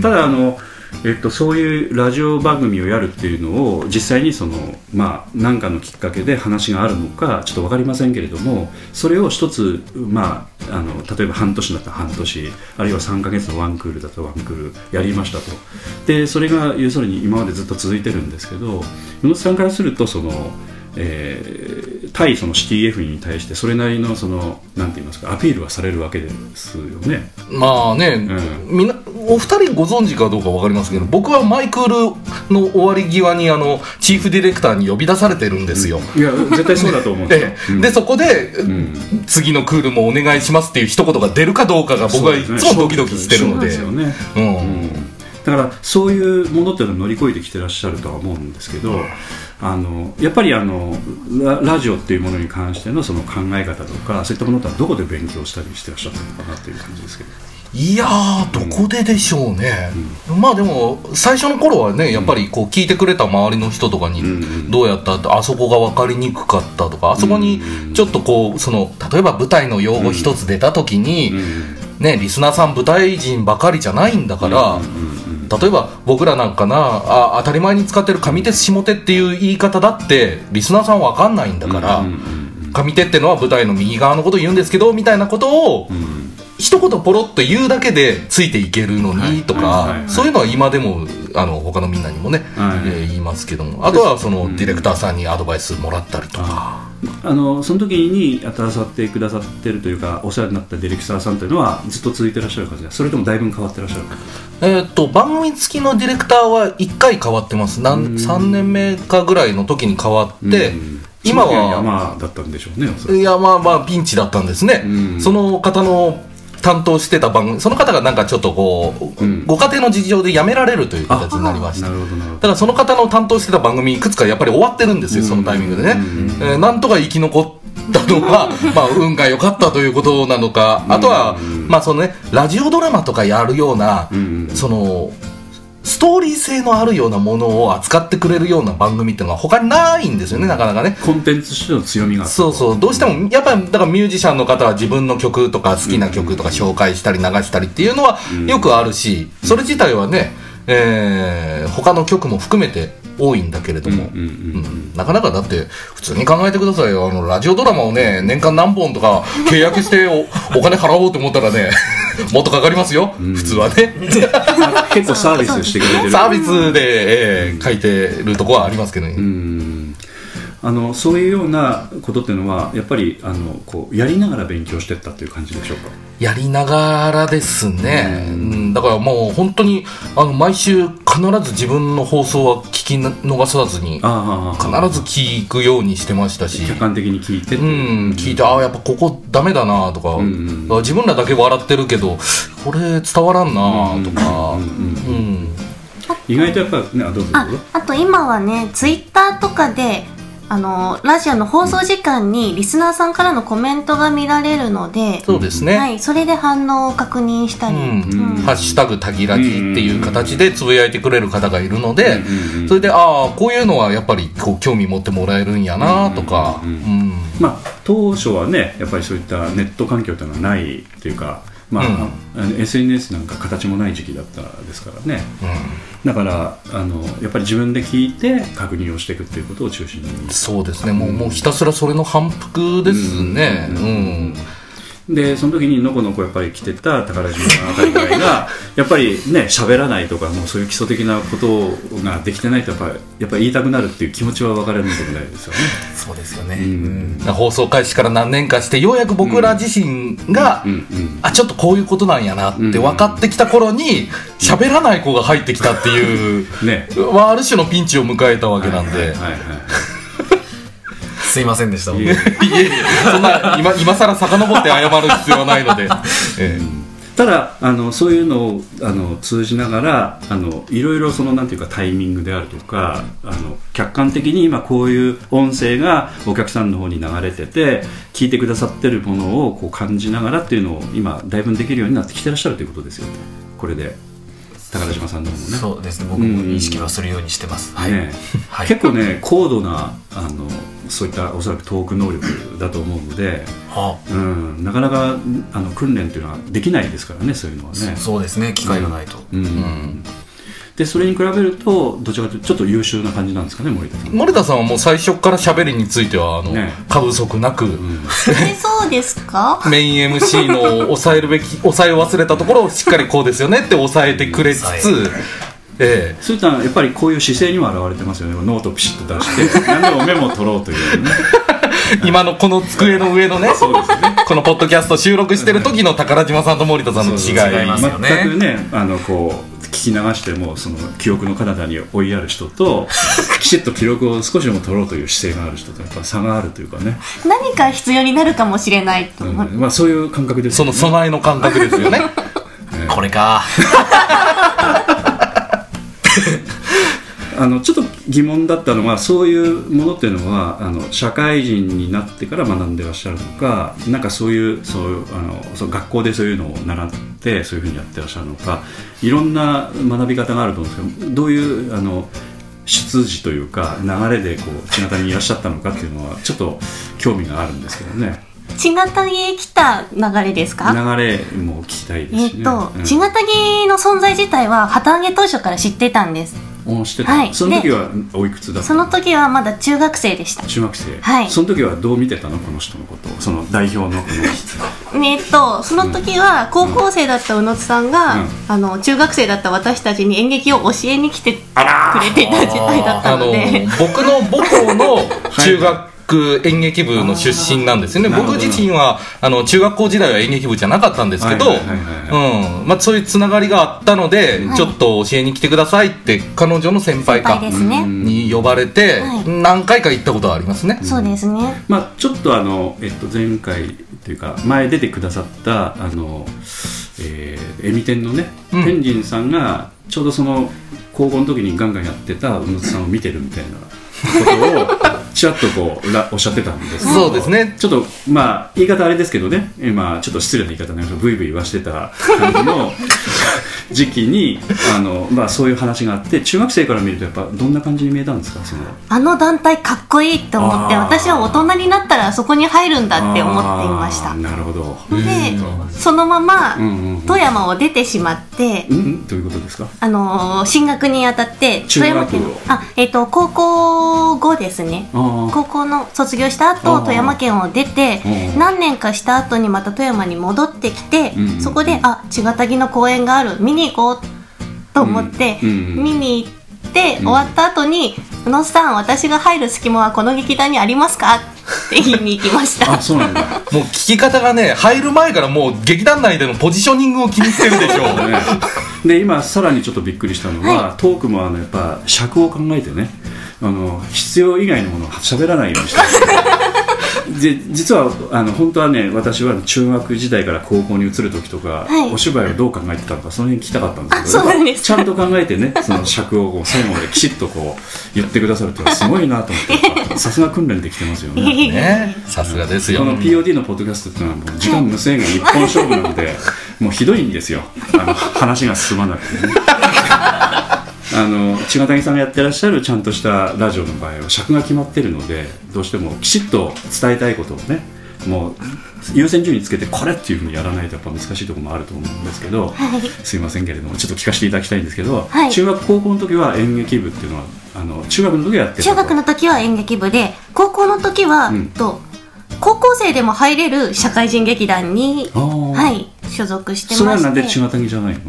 ただあの、えっと、そういうラジオ番組をやるっていうのを実際にそのまあ何かのきっかけで話があるのかちょっと分かりませんけれどもそれを一つまああの例えば半年だったら半年あるいは3ヶ月のワンクールだったらワンクールやりましたと。でそれが要するに今までずっと続いてるんですけど宇野さんからするとそのえー対その CTF に対してそれなりのそのなんて言いますかアピールはされるわけですよね。まあね、うみんなお二人ご存知かどうか分かりますけど僕はマイクールの終わり際にあのチーフディレクターに呼び出されてるんですよ、いや絶対そうだと思うんですよ。え。え。うん。でそこで、ん次のクールもお願いしますっていう一言が出るかどうかが僕はいつもドキドキしてるので。ね、うん。うんだからそういうものっていうのを乗り越えてきてらっしゃるとは思うんですけどあのやっぱりあのララジオっていうものに関してのその考え方とかそういったものとはどこで勉強したりしてらっしゃったのかなっていう感じですけど。いやーどこででしょうね、まあでも最初の頃はねやっぱりこう聞いてくれた周りの人とかにんどうやったってあそこが分かりにくかったとかあそこにちょっとこうその例えば舞台の用語一つ出た時に、ね、リスナーさん舞台人ばかりじゃないんだから、例えば僕らなんかなあ当たり前に使ってる上手下手っていう言い方だってリスナーさんわかんないんだから、上手ってのは舞台の右側のことを言うんですけどみたいなことを、一言ポロッと言うだけでついていけるのにとか、そういうのは今でもあの他のみんなにもね、はいえー言いますけども。あとはそのディレクターさんにアドバイスもらったりとか。あのその時に携わってくださってるというかお世話になったディレクターさんというのはずっと続いてらっしゃる感じですそれともだいぶ変わってらっしゃるえー、と番組付きのディレクターは1回変わってます。なん3年目かぐらいの時に変わって、うん。今は山だったんでしょうねいやまあまあピンチだったんですね、うん。その方の担当してた番組その方がなんかちょっとこう、うん。ご家庭の事情で辞められるという形になりましただからその方の担当してた番組いくつかやっぱり終わってるんですよ、そのタイミングでね、えーなんとか生き残ったのは、まあ、運が良かったということなのか、あとは、まあそのね、ラジオドラマとかやるような、ん。そのストーリー性のあるようなものを扱ってくれるような番組っていうのは他にないんですよねなかなかね。コンテンツとしての強みがそうそう。どうしてもやっぱりだからミュージシャンの方は自分の曲とか好きな曲とか紹介したり流したりっていうのはよくあるしそれ自体はね、えー他の曲も含めて多いんだけれども、うんうんうんなかなかだって普通に考えてくださいよ。あのラジオドラマをね年間何本とか契約してお お金払おうと思ったらね もっとかかりますよ、普通はね。ま あ結構サービスしてくれてる。サービスで、えー書いてるとこはありますけどね、うんあのそういうようなことっていうのはやっぱりあのこうやりながら勉強していったという感じでしょうか？やりながらですね、うん、だからもう本当にあの毎週必ず自分の放送は聞き逃さずに必ず聞くようにしてましたし。客観的に聞いてう。ん、聞いてああやっぱここダメだなとか、んあ自分らだけ笑ってるけどこれ伝わらんなとか。うん意外とやっぱねあどうぞどあうぞ。あと今はねツイッターとかであのラジオの放送時間にリスナーさんからのコメントが見られるので、そうですね、はい、それで反応を確認したり、ハッシュタグたぎらじっていう形でつぶやいてくれる方がいるので、それで、ああ、こういうのはやっぱりこう興味持ってもらえるんやなとか、まあ、当初はねやっぱりそういったネット環境というのはないというか、まあうん。SNS なんか形もない時期だったですからね。だからあのやっぱり自分で聞いて確認をしていくっていうことを中心に。そうですね、もうもうひたすらそれの反復ですね。ううんんでその時にのこのこやっぱり来てた宝島あたりぐらいが やっぱりね喋らないとかもうそういう基礎的なことができてないとやっぱりやっぱり言いたくなるっていう気持ちは分からないでもないですよね。そうですよね。うん。うん。放送開始から何年かしてようやく僕ら自身が、うんうんあちょっとこういうことなんやなって分かってきた頃に喋らない子が入ってきたっていう、ね。はある種のピンチを迎えたわけなんで、はいはいはいすいませんでした。いえ僕いえ。そんな今今更遡って謝る必要はないので、えただあのそういうのをあの通じながらあのいろいろそのなんていうかタイミングであるとかあの客観的に今こういう音声がお客さんの方に流れてて聞いてくださってるものをこう感じながらっていうのを今だいぶできるようになってきてらっしゃるということですよね。これで宝島さんの方もねそうですね。僕も意識はするようにしてます。はい。ねはい結構ね高度なあのそういったおそらくトーク能力だと思うので、はうん、なかなかあの訓練っていうのはできないですからねそういうのはあね。そうですね。機会がないと。うんでそれに比べるとどちらかというとちょっと優秀な感じなんですかね森田さん。え森田さんはもう最初から喋りについてはあの、ね。過不足なく、えそうですか？メイン MC の抑えるべき抑えを忘れたところをしっかりこうですよねって抑えてくれつつ抑、ええそういったやっぱりこういう姿勢にも表れてますよね。ノートピシッと出して 何でもメモを取ろうというね。今のこの机の上のねね。このポッドキャスト収録してる時の宝島さんと森田さんの違い。そうそう違いますよね。全くねあのこう聞き流してもその記憶の彼方に追いやる人と きちっと記録を少しでも取ろうという姿勢がある人とやっぱ差があるというかね、何か必要になるかもしれないとう。んまあ、そういう感覚ですね。の備えの感覚ですよね。これか。あのちょっと疑問だったのはそういうものっていうのはあの社会人になってから学んでらっしゃるのかなんかそういうそういうあのそう学校でそういうのを習ってそういうふうにやってらっしゃるのかいろんな学び方があると思うんですけどどういうあの出自というか流れでこう千形にいらっしゃったのかっていうのはちょっと興味があるんですけどね。千形木へ来た流れですか？流れも聞きたいですしね。えっと、うん。千形木の存在自体は旗揚げ当初から知ってたんです。おしてた、はい。その時はおいくつだったその時はまだ中学生でした。中学生、はい。その時はどう見てたの？この人のことを。その代表のこの えっとその時は高校生だった宇野津さんが、うん。あの中学生だった私たちに演劇を教えに来てくれてた時代だったあのので僕の母校の 中学演劇部の出身なんですよね、僕自身はあの中学校時代は演劇部じゃなかったんですけど、そういうつながりがあったので、はい。ちょっと教えに来てくださいって彼女の先輩先かに呼ばれて、はい。何回か行ったことはありますね、そうですね。まあ、ちょっとあの、えっと、前回というか前出てくださったあの、えー、エミ天のね、うん。天神さんがちょうどその高校の時にガンガンやってた宇野津さんを見てるみたいなことをちらっとこうらおっしゃってたんです。けどそうですね。ちょっとまあ言い方あれですけどね。今ちょっと失礼な言い方になるとブイブイ言わしてた感じの 時期にあの、まあ、そういう話があって中学生から見るとやっぱどんな感じに見えたんですか？その。あの団体かっこいいって思って私は大人になったらそこに入るんだって思っていました。なるほど。でそのままうんうんうん。富山を出てしまって、うんうん。どういうことですか？あのー進学にあたって中学富山県のあ、えっと高校後ですね高校の卒業した後富山県を出てうん。何年かした後にまた富山に戻ってきて、そこであ茅ヶ崎の公園がある見に行こうと思って、見に行って、終わった後に「宇野さん私が入る隙間はこの劇団にありますか?」って言いに行きました。あそうなんだ。もう聞き方がね入る前からもう劇団内でのポジショニングを気にしてるでしょうね。で今さらにちょっとびっくりしたのは、トークもあのやっぱ尺を考えてねあの必要以外のものを喋らないようにしてる で実はあの本当はね私は中学時代から高校に移る時とか、はい。お芝居をどう考えてたのかその辺聞きたかったんですけどちゃんと考えてねその尺をこう最後まできちっとこう言ってくださるっていうのはすごいなと思って さすが訓練できてますよね。ね。さすがですよ。この POD のポッドキャストっていうのはもう時間無制限一本勝負なのでもうひどいんですよ。あの話が進まなくてねあの千賀谷さんがやってらっしゃるちゃんとしたラジオの場合は尺が決まってるのでどうしてもきちっと伝えたいことをねもう優先順位つけてこれっていうふうにやらないとやっぱ難しいところもあると思うんですけど、すいませんけれどもちょっと聞かせていただきたいんですけど、はい。中学高校の時は演劇部っていうのはあの中学の時はやってたと。中学の時は演劇部で高校の時は、うん。と高校生でも入れる社会人劇団に、はい、所属してそれまして。はなんで千賀谷じゃないの？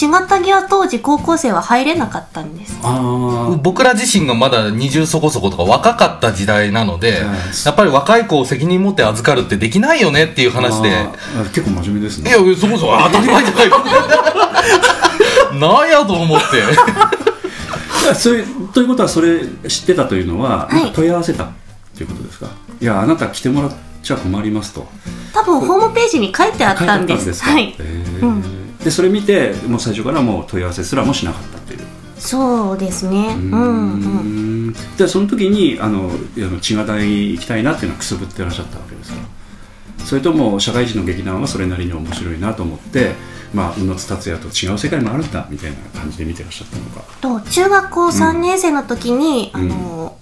千賀谷は当時高校生は入れなかったんです。ああ僕ら自身がまだ20そこそことか若かった時代なので、はい。やっぱり若い子を責任持って預かるってできないよねっていう話で、結構真面目ですね。いや、そもそも当たり前じゃない。か。なんやと思って。そういうということはそれ知ってたというのは、はい。問い合わせたということですか？いやあなた来てもらっちゃ困りますと。多分ホームページに書いてあったんです。はいですか、へー。うんでそれ見てもう最初からもう問い合わせすらもしなかったっていう。そうですね。うん。うんん。でその時にあの千賀谷行きたいなっていうのはくすぶってらっしゃったわけですかそれとも社会人の劇団はそれなりに面白いなと思ってまあ宇野津達也と違う世界もあるんだみたいな感じで見てらっしゃったのか。と中学校3年生の時に、うん。あの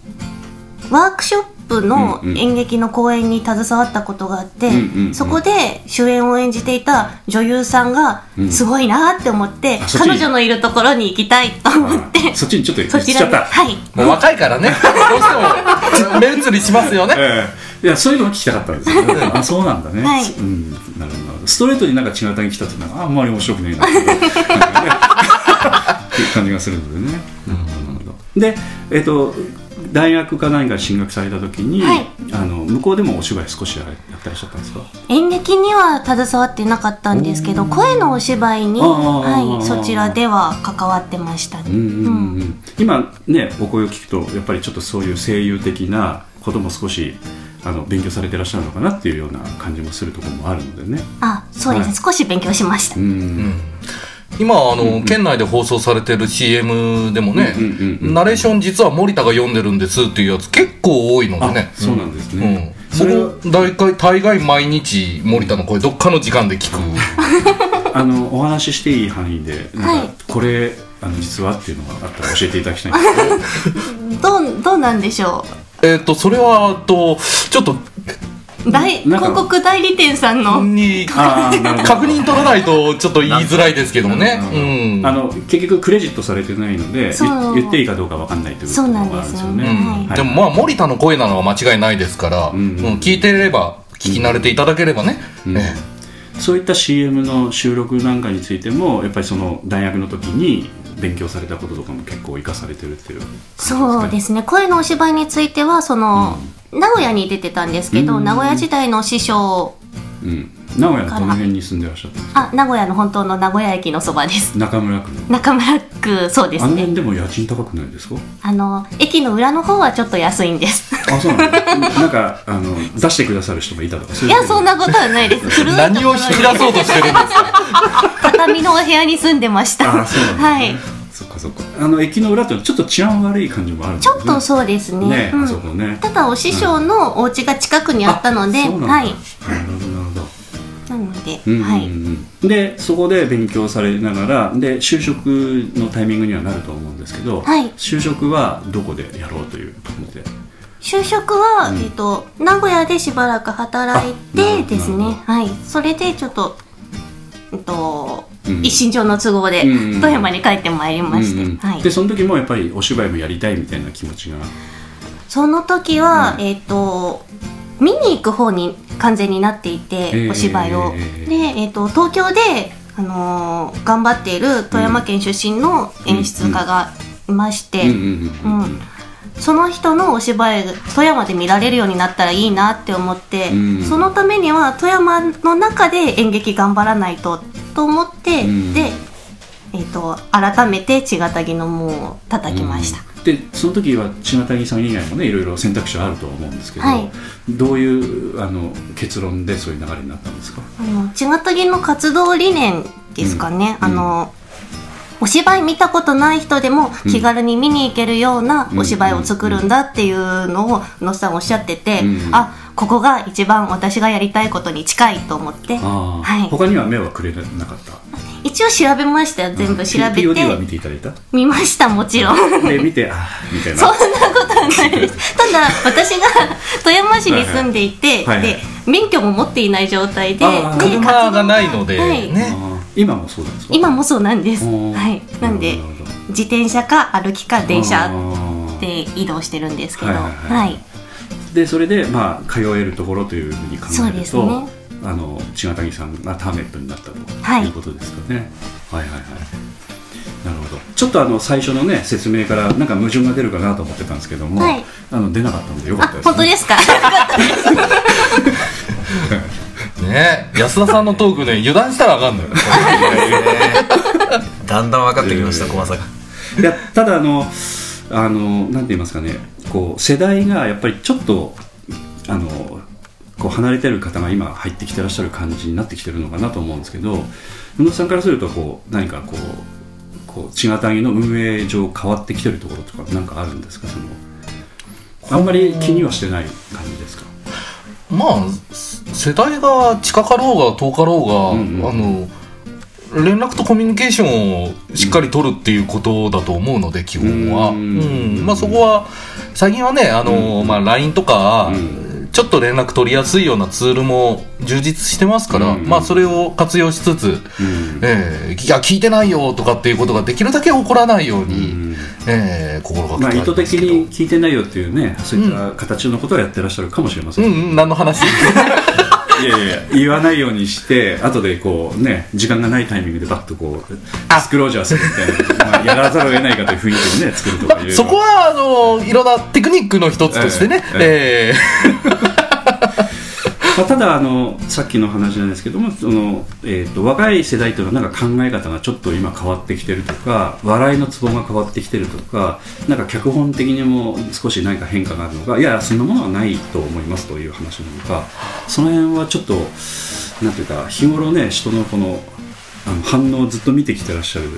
ワークショップの演劇の公演に携わったことがあって、うんうんうん。そこで主演を演じていた女優さんがうん。すごいなって思って、彼女のいるところに行きたいと思って。あそっちにちょっと行っちゃった。はい。もう若いからね。どうしても、目移りしますよね。ええ。いやそういうのを聞きたかったんですよ、ね、あそうなんだね、はい。うん、なるほど。ストレートになんか違うに来たってなんかあんまり面白くないな。っていう感じがねっていう感じがするのでね、なるほどなるほど。でえっ、と大学か何か進学された時に、はい。あの向こうでもお芝居少しやってらっしゃったんですか？演劇には携わってなかったんですけど声のお芝居に、はい、そちらでは関わってましたね、うんうんうんうん。今ねお声を聞くとやっぱりちょっとそういう声優的なことも少しあの勉強されてらっしゃるのかなっていうような感じもするところもあるのでね。あそうです。ね、はい。少し勉強しました、うん今、あの、県内で放送されてる CM でもねうんうんうんうん、ナレーション実は森田が読んでるんですっていうやつ結構多いのでね。あ。そうなんですうん。ね、それは僕大概大概毎日森田の声どっかの時間で聞く。あのお話ししていい範囲でなんか、はい。これあの実はっていうのがあったら教えていただきたいんですけど。どうどうなんでしょえっとそれはとちょっとう大広告代理店さんの。に 確認取らないとちょっと言いづらいですけどもね。うんあの結局クレジットされてないので言言っていいかどうかわかんないというそうなんところがあるんですよね。ででもまあ森田の声なのは間違いないですから、んうんうん。聞いてれば聞き慣れていただければね、うん。えそういった CM の収録なんかについてもやっぱりその大学の時に勉強されたこととかも結構生かされてるっていうそうですすね。声のお芝居についてはその、名古屋に出てたんですけど、うん。名古屋時代の師匠。か、うん、名古屋のどの辺に住んでらっしゃった。んですかあ名古屋の本当の名古屋駅のそばです。中村区の。中村区そうですあのね辺でも家賃高くないですか？あの駅の裏の方はちょっと安いんです。あそうなんだ。なんかあの出してくださる人もいたとかそういやそんなことはないです。何を引き出そうとしてるんですか？畳のお部屋に住んでました。あそうはいあの駅の裏ってちょっと治安悪い感じもあるね。ちょっとそうですね。ね、うん。ね。ただお師匠のお家が近くにあったので、うなん。だはい。なるほどなるほど。なので、うんうんうん。はいでそこで勉強されながらで就職のタイミングにはなると思うんですけど、はい。就職はどこでやろうという感じで？就職は、えっと名古屋でしばらく働いてですね。はい。それでちょっとえっと、うん一身上の都合で富山に帰ってまいりまして、はい。でその時もやっぱりお芝居もやりたいみたいな気持ちが？その時は、うん。えっ、と見に行く方に完全になっていて、えーお芝居を。えーで、えっと東京で、あのー頑張っている富山県出身の演出家がいまして、その人のお芝居が富山で見られるようになったらいいなって思って、うん。そのためには富山の中で演劇頑張らないとと思って、うん。で、ええっ、と改めて血がたぎの門を叩きました、でその時は千賀さん以外もねいろいろ選択肢はあるとは思うんですけど、はい。どういうあの結論でそういう流れになったんですか？あの血がたぎの活動理念ですかね、うん。あのお芝居見たことない人でも気軽に見に行けるようなお芝居を作るんだっていうのを野さんおっしゃってて、うん。あここが一番私がやりたいことに近いと思って、はい、他には目はくれなかった？一応調べましたよ全部調べ POD は見てていただいた？見ましたもちろん。で見てあーみたいな。そんなことはないです。ただ、私が 富山市に住んでいて、はいはいで、免許も持っていない状態で、で車がないのではい。ね今もそうなんですか？今もそうなんです。はい。なんで自転車か歩きか電あ車ー。で移動してるんですけど、はいははい。はいい。でそれでまあ通えるところというふうに考えると、ね。あの千賀谷さんがターメットになったとはいいうことですかね、はい、はいはいなるほど。ちょっとあの最初のね説明からなんか矛盾が出るかなと思ってたんですけども、はい。あの出なかったのでよかっあたです、ね、本当ですか？ね安田さんのトークね油断したらあかんのよ。だんだん分かってきました、えー小さが。いやただあのあのなんて言いますかね。こう世代がやっぱりちょっとあのこう離れてる方が今入ってきてらっしゃる感じになってきてるのかなと思うんですけど宇野さんからするとこう何かこうこう千賀谷の運営上変わってきてるところとか何かあるんですか？そのあんまり気にはしてない感じですか？まあ世代が近かろうが遠かろうが、うんうん。あの連絡とコミュニケーションをしっかり取るっていうことだと思うので基本は、ううん。んまあ、そこは最近はねあの、まあ、LINE とか、うん。ちょっと連絡取りやすいようなツールも充実してますから、うん。まあ、それを活用しつつ、うん。えーいや聞いてないよとかっていうことができるだけ起こらないように、うん。えー心がけまあ、て意図的に聞いてないよっていうねそういった形のことをやってらっしゃるかもしれません、うん。うん。何の話？いやいや言わないようにして後でこうね時間がないタイミングでバッとこうディスクロージャーするみたいな、まあ、やらざるを得ないかという雰囲気でね作るとかいうそこはあのいろんなテクニックの一つとしてね、ええまあ、ただあのさっきの話なんですけどもその、えー、と若い世代というのはなんか考え方がちょっと今変わってきてるとか笑いのツボが変わってきてるとかなんか脚本的にも少し何か変化があるのかいやそんなものはないと思いますという話なのかその辺はちょっとなんていうか日頃ね人のこのあの反応をずっと見てきてらっしゃる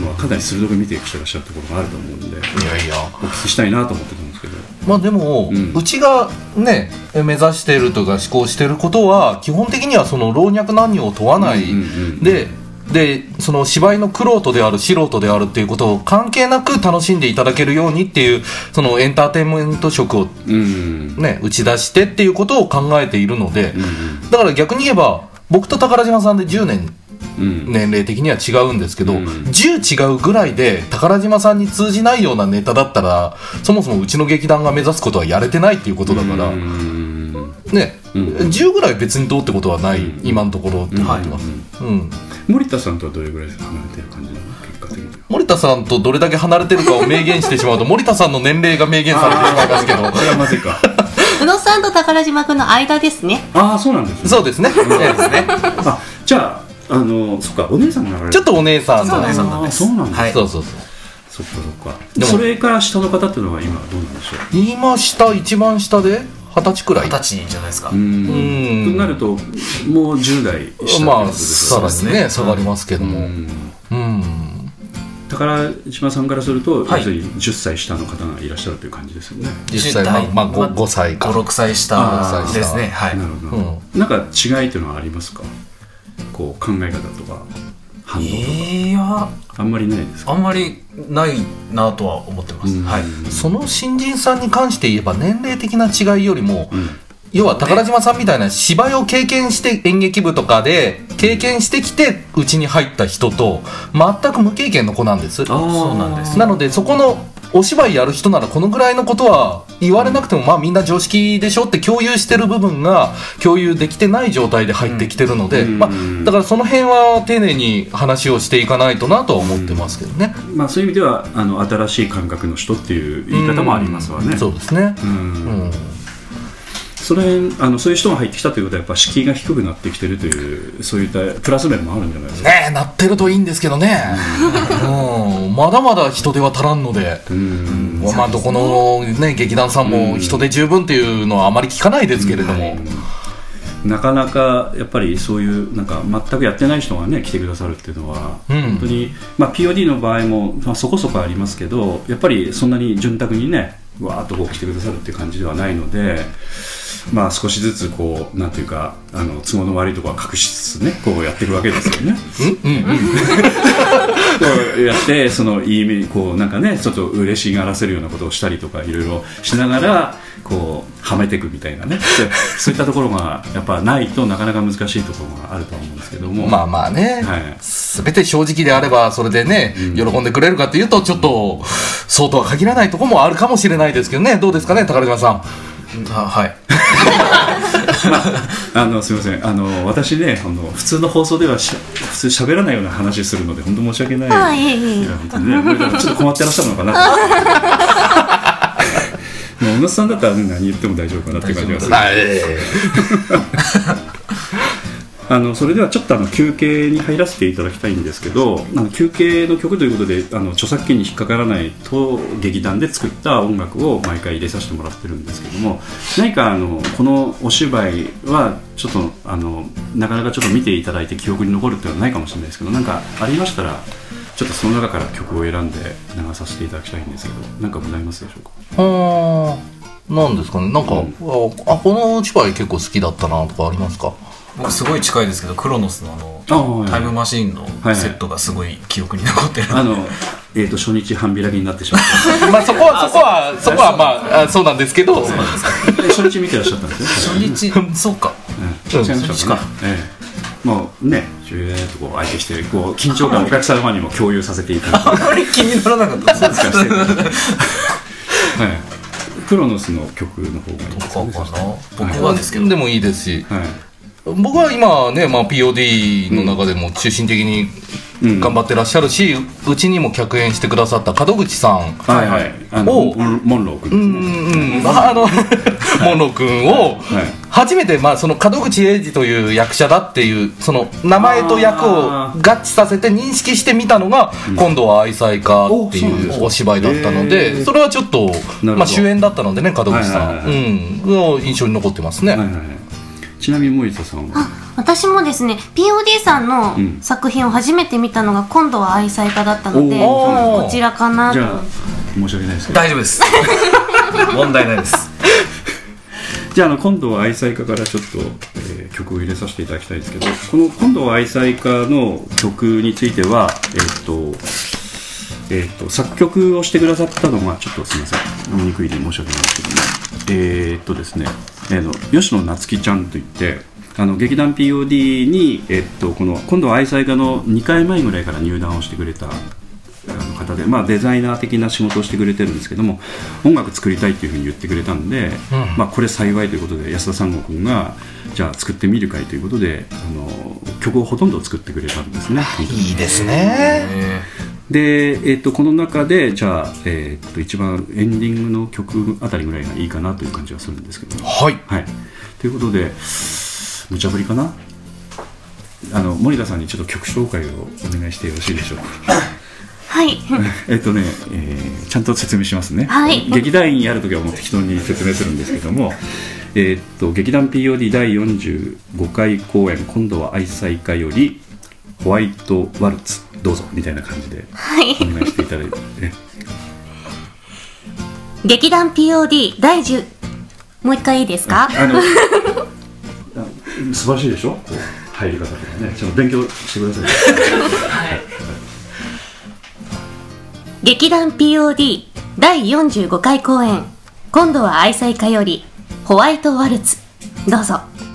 のはかなり鋭く見てきてらっしゃるところがあると思うんでーいやいや。お聞きしたいなと思ってたんですけど。まあでも、ううん。ちがね目指しているとか思考していることは基本的にはその老若男女を問わない、うんうんうんででその芝居の玄人である素人であるっていうことを関係なく楽しんでいただけるようにっていうそのエンターテインメント色をうんね打ち出してっていうことを考えているので、うんだから逆に言えば僕と宝島さんで10年うん年齢的には違うんですけど、うん。10違うぐらいで宝島さんに通じないようなネタだったらそもそもうちの劇団が目指すことはやれてないっていうことだから、うん。ね、うん。10ぐらい別にどうってことはない、うん。今のところって思ってます、うん。森田さんとはどれぐらい離れてる感じなの結果的に？は森田さんとどれだけ離れてるかを明言してしまうと森田さんの年齢が明言されてしまいますけど。それはまずいか。宇野さんと宝島君の間ですね。ああそうなんですね。そうですね。そうですね。あじゃああのそっかお姉さんが流れちょっとお姉さんそうだね。そうなんです、はい。そうそうそう。そっかそっか。でもそれから下の方っていうのは今どうなんでしょ今下一番下で？二十歳くらい？二十歳じゃないですか。ううん。うん。となるともう10代下まあですさらにね。下がりますけども。うん。うん。宝島さんからすると、はい。要するに10歳下の方がいらっしゃるという感じですよね、10歳まあまあ 5, 5歳か。5、6歳下ですね。はい。なるほど、なんか違いっていうのはありますか？こう考え方とか反応とか、いや、あんまりないですか？あんまりないなとは思ってます。うん。はい。その新人さんに関して言えば年齢的な違いよりも、うん。要は宝島さんみたいな芝居を経験して演劇部とかで経験してきてうちに入った人と全く無経験の子なんです。そうなんですなのでそこのお芝居やる人ならこのぐらいのことは言われなくてもまあみんな常識でしょって共有してる部分が共有できてない状態で入ってきてるので、うんまあ、だからその辺は丁寧に話をしていかないとなとは思ってますけどね。まあ、そういう意味ではあの新しい感覚の人っていう言い方もありますわね。そうですね。うんうんそれあのそういう人が入ってきたということはやっぱ敷居が低くなってきてるというそういったプラス面もあるんじゃないですか、ねえなってるといいんですけどね、うん、まだまだ人手は足らんので、うん。まあ、どこの、ね、劇団さんも人手十分っていうのはあまり聞かないですけれども、なかなかやっぱりそういうなんか全くやってない人がね来てくださるっていうのは、うん。本当に、まあ、POD の場合も、まあ、そこそこありますけどやっぱりそんなに潤沢にねわーっとこう来てくださるっていう感じではないので。まあ少しずつこうなんていうかあの都合の悪いところは隠しつつねこうやっていくわけですよね。こうやってそのいい意味にこうなんかねちょっと嬉しがらせるようなことをしたりとかいろいろしながらこうはめていくみたいなね。でそういったところがやっぱないとなかなか難しいところがあるとは思うんですけども。まあまあね、はい。すべて正直であればそれでね、喜んでくれるかっていうとちょっとそうとは限らないところもあるかもしれないですけどね。どうですかね宝島さんあはい。あのすみません。あの私ねあの普通の放送ではし普通喋らないような話するので本当申し訳ない。はいいや本当にねちょっと困ってらっしゃるのかな。もう小野さんだったら、ね、何言っても大丈夫かなっていう感じがするあのそれではちょっとあの休憩に入らせていただきたいんですけどあの休憩の曲ということであの著作権に引っかからないと劇団で作った音楽を毎回入れさせてもらってるんですけども何かあのこのお芝居はちょっとあのなかなかちょっと見ていただいて記憶に残るっていうのはないかもしれないですけどなんかありましたらちょっとその中から曲を選んで流させていただきたいんですけど何かございますでしょうか？ーあーなんですかね。なんか、うん。ああこのお芝居結構好きだったなとかありますか？僕すごい近いですけどクロノスのあのタイムマシーンのはいセットがすごい記憶に残ってる、あの、えー、と初日半開きになってしまった。まあそこはそこはそこはまああそうなんですけど。初日見てらっしゃったんですよ初日そうか。うん、違いましたか、ええ、もうね、ジュエーっとこう相手して、こう緊張感をお客様にも共有させていただいて、あまり気にならなかったそうですか、クロノスの曲の方がいいですかね。僕はですけど。でもいいですし。はい、僕は今ね、まあ、POD の中でも中心的にうん。頑張ってらっしゃるし、うちにも客演してくださった門口さんはい、はい、あの、おモンロー君ね。うんうんあのモノ君をはい。初めて、まあ、その門口英二という役者だっていうその名前と役を合致させて認識してみたのが、今度は愛妻家っていうお芝居だったのへでー。それはちょっとまあ、主演だったのでね門口さん、はいはいはいうん。が印象に残ってますね、はいはいはい。ちなみに森田さんは、私もですね POD さんのうん。作品を初めて見たのが今度は愛妻家だったのでこちらかなと。じゃあ申し訳ないですけど、大丈夫です。問題ないです。じゃああの今度は愛妻家からちょっと、えー曲を入れさせていただきたいんですけどこの今度は愛妻家の曲についてはえーっとえーっと作曲をしてくださったのがちょっとすみません。見にくいで申し訳ないんですけどもえーっとですね、えーの吉野夏樹ちゃんといってあの劇団 POD に、えーっとこの今度は愛妻家の2回前ぐらいから入団をしてくれたあの方で、まあ、デザイナー的な仕事をしてくれてるんですけども音楽作りたいっていうふうに言ってくれたんで、まあ、これ幸いということで安田三郷君がじゃあ作ってみるかいということであの曲をほとんど作ってくれたんですね。いいですね。えで、えっとこの中でじゃあ、えっと一番エンディングの曲あたりぐらいがいいかなという感じはするんですけど。も。はい。はい、ということで無茶ぶりかな？あの森田さんにちょっと曲紹介をお願いしてよろしいでしょうか？はい。えっとね、えーちゃんと説明しますね、はい。劇団員やるときはもう適当に説明するんですけども、えーっと劇団 POD 第45回公演今度は愛妻家よりホワイトワルツどうぞみたいな感じではい。お願いしていただいて、ね劇団 POD 第10もう一回いいですか？あのあ素晴らしいでしょ？こう入り方とかね。ちょっと勉強してください。劇団 POD 第45回公演。今度は愛妻家よりホワイトワルツ。どうぞ「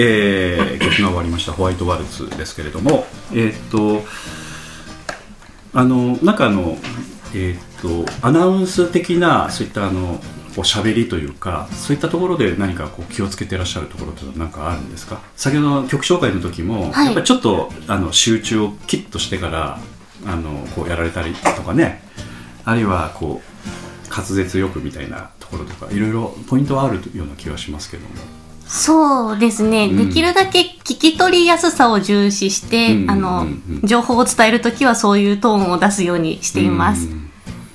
えー、曲が終わりましたホワイトワルツですけれどもえーっとあのなんかあのえーっとアナウンス的なそういったあのこう喋りというかそういったところで何かこう気をつけてらっしゃるところって何かあるんですか？先ほどの曲紹介の時も、はい。やっぱりちょっとあの集中をキッとしてからあのこうやられたりとかねあるいはこう滑舌よくみたいなところとかいろいろポイントはあるような気がしますけどもそうですね、うん。できるだけ聞き取りやすさを重視して、うん。あの、うん。うん。情報を伝えるときはそういうトーンを出すようにしています。うん。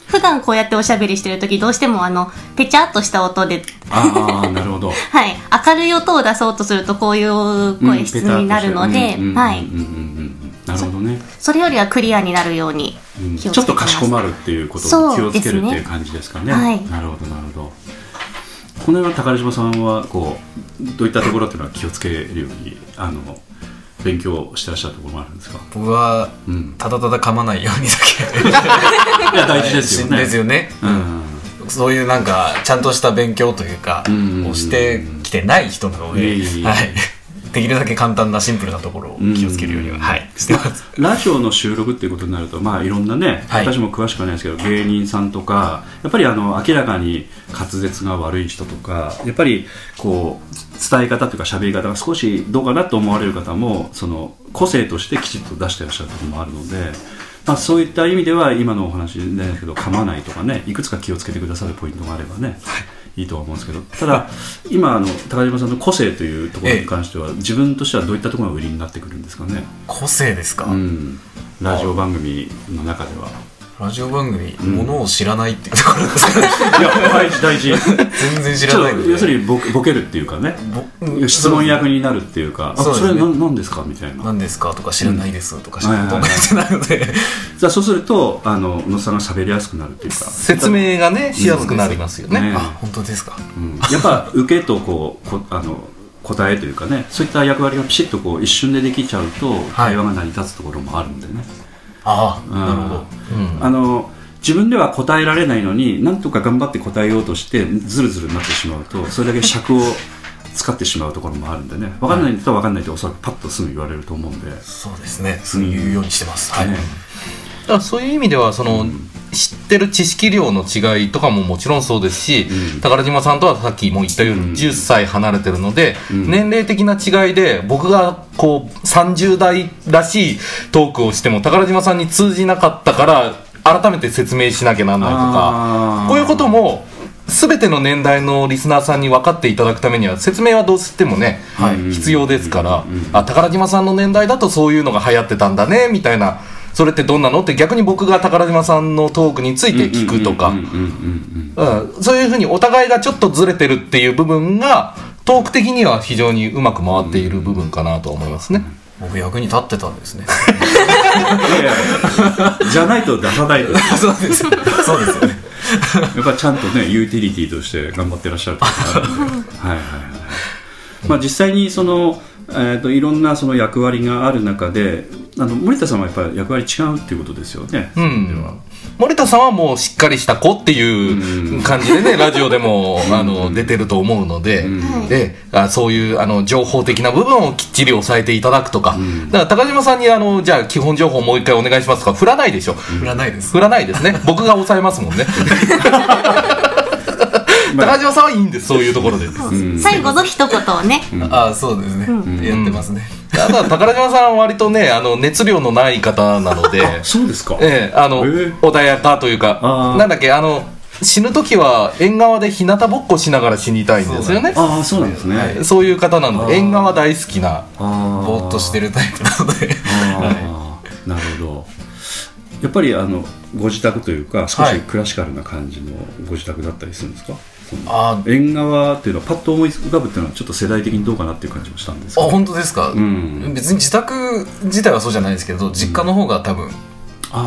普段こうやっておしゃべりしてるとき、どうしてもあの、ぺちゃっとした音で、ああなるほど。はい、明るい音を出そうとするとこういう声質になるので、はい、うん。うん。うん。うん。なるほどね、それよりはクリアになるようにうん気をつけてます。ちょっとかしこまるっていうことに気をつけるっていう感じですかね。はい。なるほどなるほどこの辺は宝島さんはこうどういったところっていうのは気をつけるようにあの勉強してらっしゃるところもあるんですか？僕はうんただただ噛まないようにだけ。いや大事ですよね。ですよね。うん。そういうなんかちゃんとした勉強というかうん。をしてきてない人なので、いえいえいえ。はい、できるだけ簡単なシンプルなところを気をつけるようには、い、してます。ラジオの収録っていうことになると、まあ、いろんなね、はい。私も詳しくはないですけど芸人さんとかやっぱりあの明らかに滑舌が悪い人とかやっぱりこう伝え方というか喋り方が少しどうかなと思われる方もその個性としてきちっと出してらっしゃるところもあるので、まあ、そういった意味では今のお話ですけど噛まないとかねいくつか気をつけてくださるポイントがあればね、いいとは思うんですけどただ今あの高島さんの個性というところに関しては、自分としてはどういったところが売りになってくるんですかね。個性ですか、うん、ラジオ番組の中では。ラジオ番組、ん。ものを知らないっていうところです いや、大事、大事。全然知らないので。要するにボケボケるっていうかね、ぼ質問役になるっていうか、あ、それな何ですかみたいな。何ですかとか知らないですとかしうん。か答えてないので、じゃあそうすると、あの、野田さんが喋りやすくなるっていうか。説明がねしやすくなりますよね。ねあ本当ですか。うん。やっぱ受けとこうこあの答えというかねそういった役割がピシッとこう一瞬でできちゃうと会話が成り立つところもあるんでね、ああ、うんなるほど。うん。あの自分では答えられないのになんとか頑張って答えようとしてズルズルになってしまうとそれだけ尺を使ってしまうところもあるんでね。分かんない人は分かんないっておそらくパッとすぐ言われると思うんで、そうですね。すぐ言うようにしてます、はい、ねだからそういう意味ではその、知ってる知識量の違いとかももちろんそうですし、うん。宝島さんとはさっきも言ったようにうん。10歳離れてるので、うん。年齢的な違いで僕がこう30代らしいトークをしても宝島さんに通じなかったから改めて説明しなきゃなんないとかこういうことも全ての年代のリスナーさんに分かっていただくためには説明はどうしてもね、はい。必要ですから、うん。あ宝島さんの年代だとそういうのが流行ってたんだねみたいなそれってどんなの？って逆に僕が宝島さんのトークについて聞くとか。そういうふうにお互いがちょっとずれてるっていう部分がトーク的には非常にうまく回っている部分かなと思いますね。僕役に立ってたんですね。いやいや。じゃないと出さないと。や そうです。そうですよね。っぱちゃんとねユーティリティとして頑張ってらっしゃるところがあるんではいはいはいまあ実際にそのえー、といろんなその役割がある中であの森田さんはやっぱり役割違うっていうことですよね。うん、森田さんはもうしっかりした子っていう感じでね、ラジオでもあの出てると思うので、ん。であそういうあの情報的な部分をきっちり押さえていただくとか、だから高島さんにあのじゃあ基本情報もう一回お願いしますとか振らないでしょ、振らないです。振らないですね。僕が抑えますもんね 高島さんはいいんですそういうところでん。最後の一言をね、ああそうですね、やってますね、ただ宝島さんは割とねあの熱量のない方なので。そうですか。ええあの、ええ。穏やかというか。なんだっけあの死ぬ時は縁側で日向ぼっこしながら死にたいんですよね。ああそうなんですね。そういう方なので縁側大好きな。ぼーっとしてるタイプなので。なるほど。やっぱりあのご自宅というか少しクラシカルな感じのご自宅だったりするんですか？そのあ縁側っていうのはパッと思い浮かぶっていうのはちょっと世代的にどうかなっていう感じもしたんですあけど。本当ですか、ん。別に自宅自体はそうじゃないですけど実家の方が多分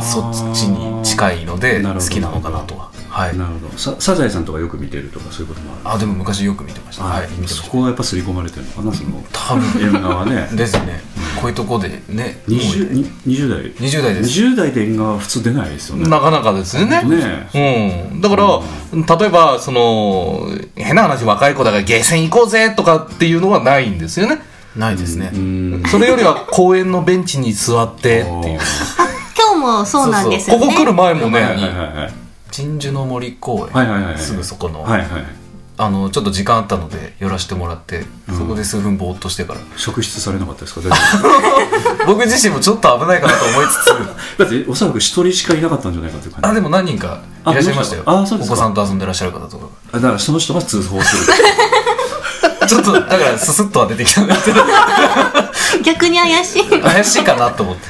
そっちに近いので好きなのかなとははい。なるほど。さサザエさんとかよく見てるとかそういうこともある。あでも昔よく見てました。はい。そこはやっぱ刷り込まれてるのかなその多分。縁側ね。ですよねこういうとこでね 20, に20代。20代です。20代で縁側は普通出ないですよね。なかなかですよね。ね。うん、だから、例えばその変な話若い子だからゲーセン行こうぜとかっていうのはないんですよね。ないですね、うん。それよりは公園のベンチに座ってっていう。今日もそうなんですよね。ここ来る前もね、はいはいはいはい鎮守の森公園、はいはいはいはい。すぐそこの、はいはいあのちょっと時間あったので寄らせてもらって、そこで数分ぼーっとしてから。職質されなかったですか？大丈夫 僕自身もちょっと危ないかなと思いつつ。だっておそらく一人しかいなかったんじゃないかという感じ。あでも何人かいらっしゃいましたよ。あそうですか。お子さんと遊んでらっしゃる方とか。あだからその人が通報する。ちょっとだからススッとは出てきたんですけど。逆に怪しい。怪しいかなと思って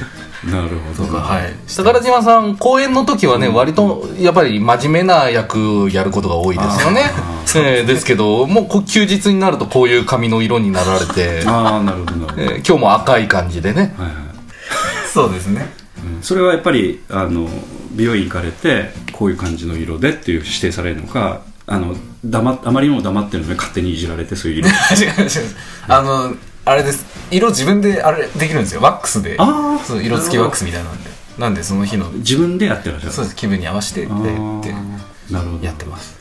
なるほど。はい。宝島さん公演の時はね、割とやっぱり真面目な役やることが多いですよね。あえーですけどもうこ休日になるとこういう髪の色になられて、ああなるほどなるほど、えー今日も赤い感じでね。はいはい。そうですね。うん。それはやっぱりあの美容院行かれてこういう感じの色でっていう指定されるのかあの黙っあまりにも黙ってるので勝手にいじられてそういう色。違う違う。あのあれです。色自分であれできるんですよ。ワックスで。あー。そう色付きワックスみたいなんで。なんでその日の。自分でやってらっしゃるそうです。気分に合わせて。ってなるほど。やってます。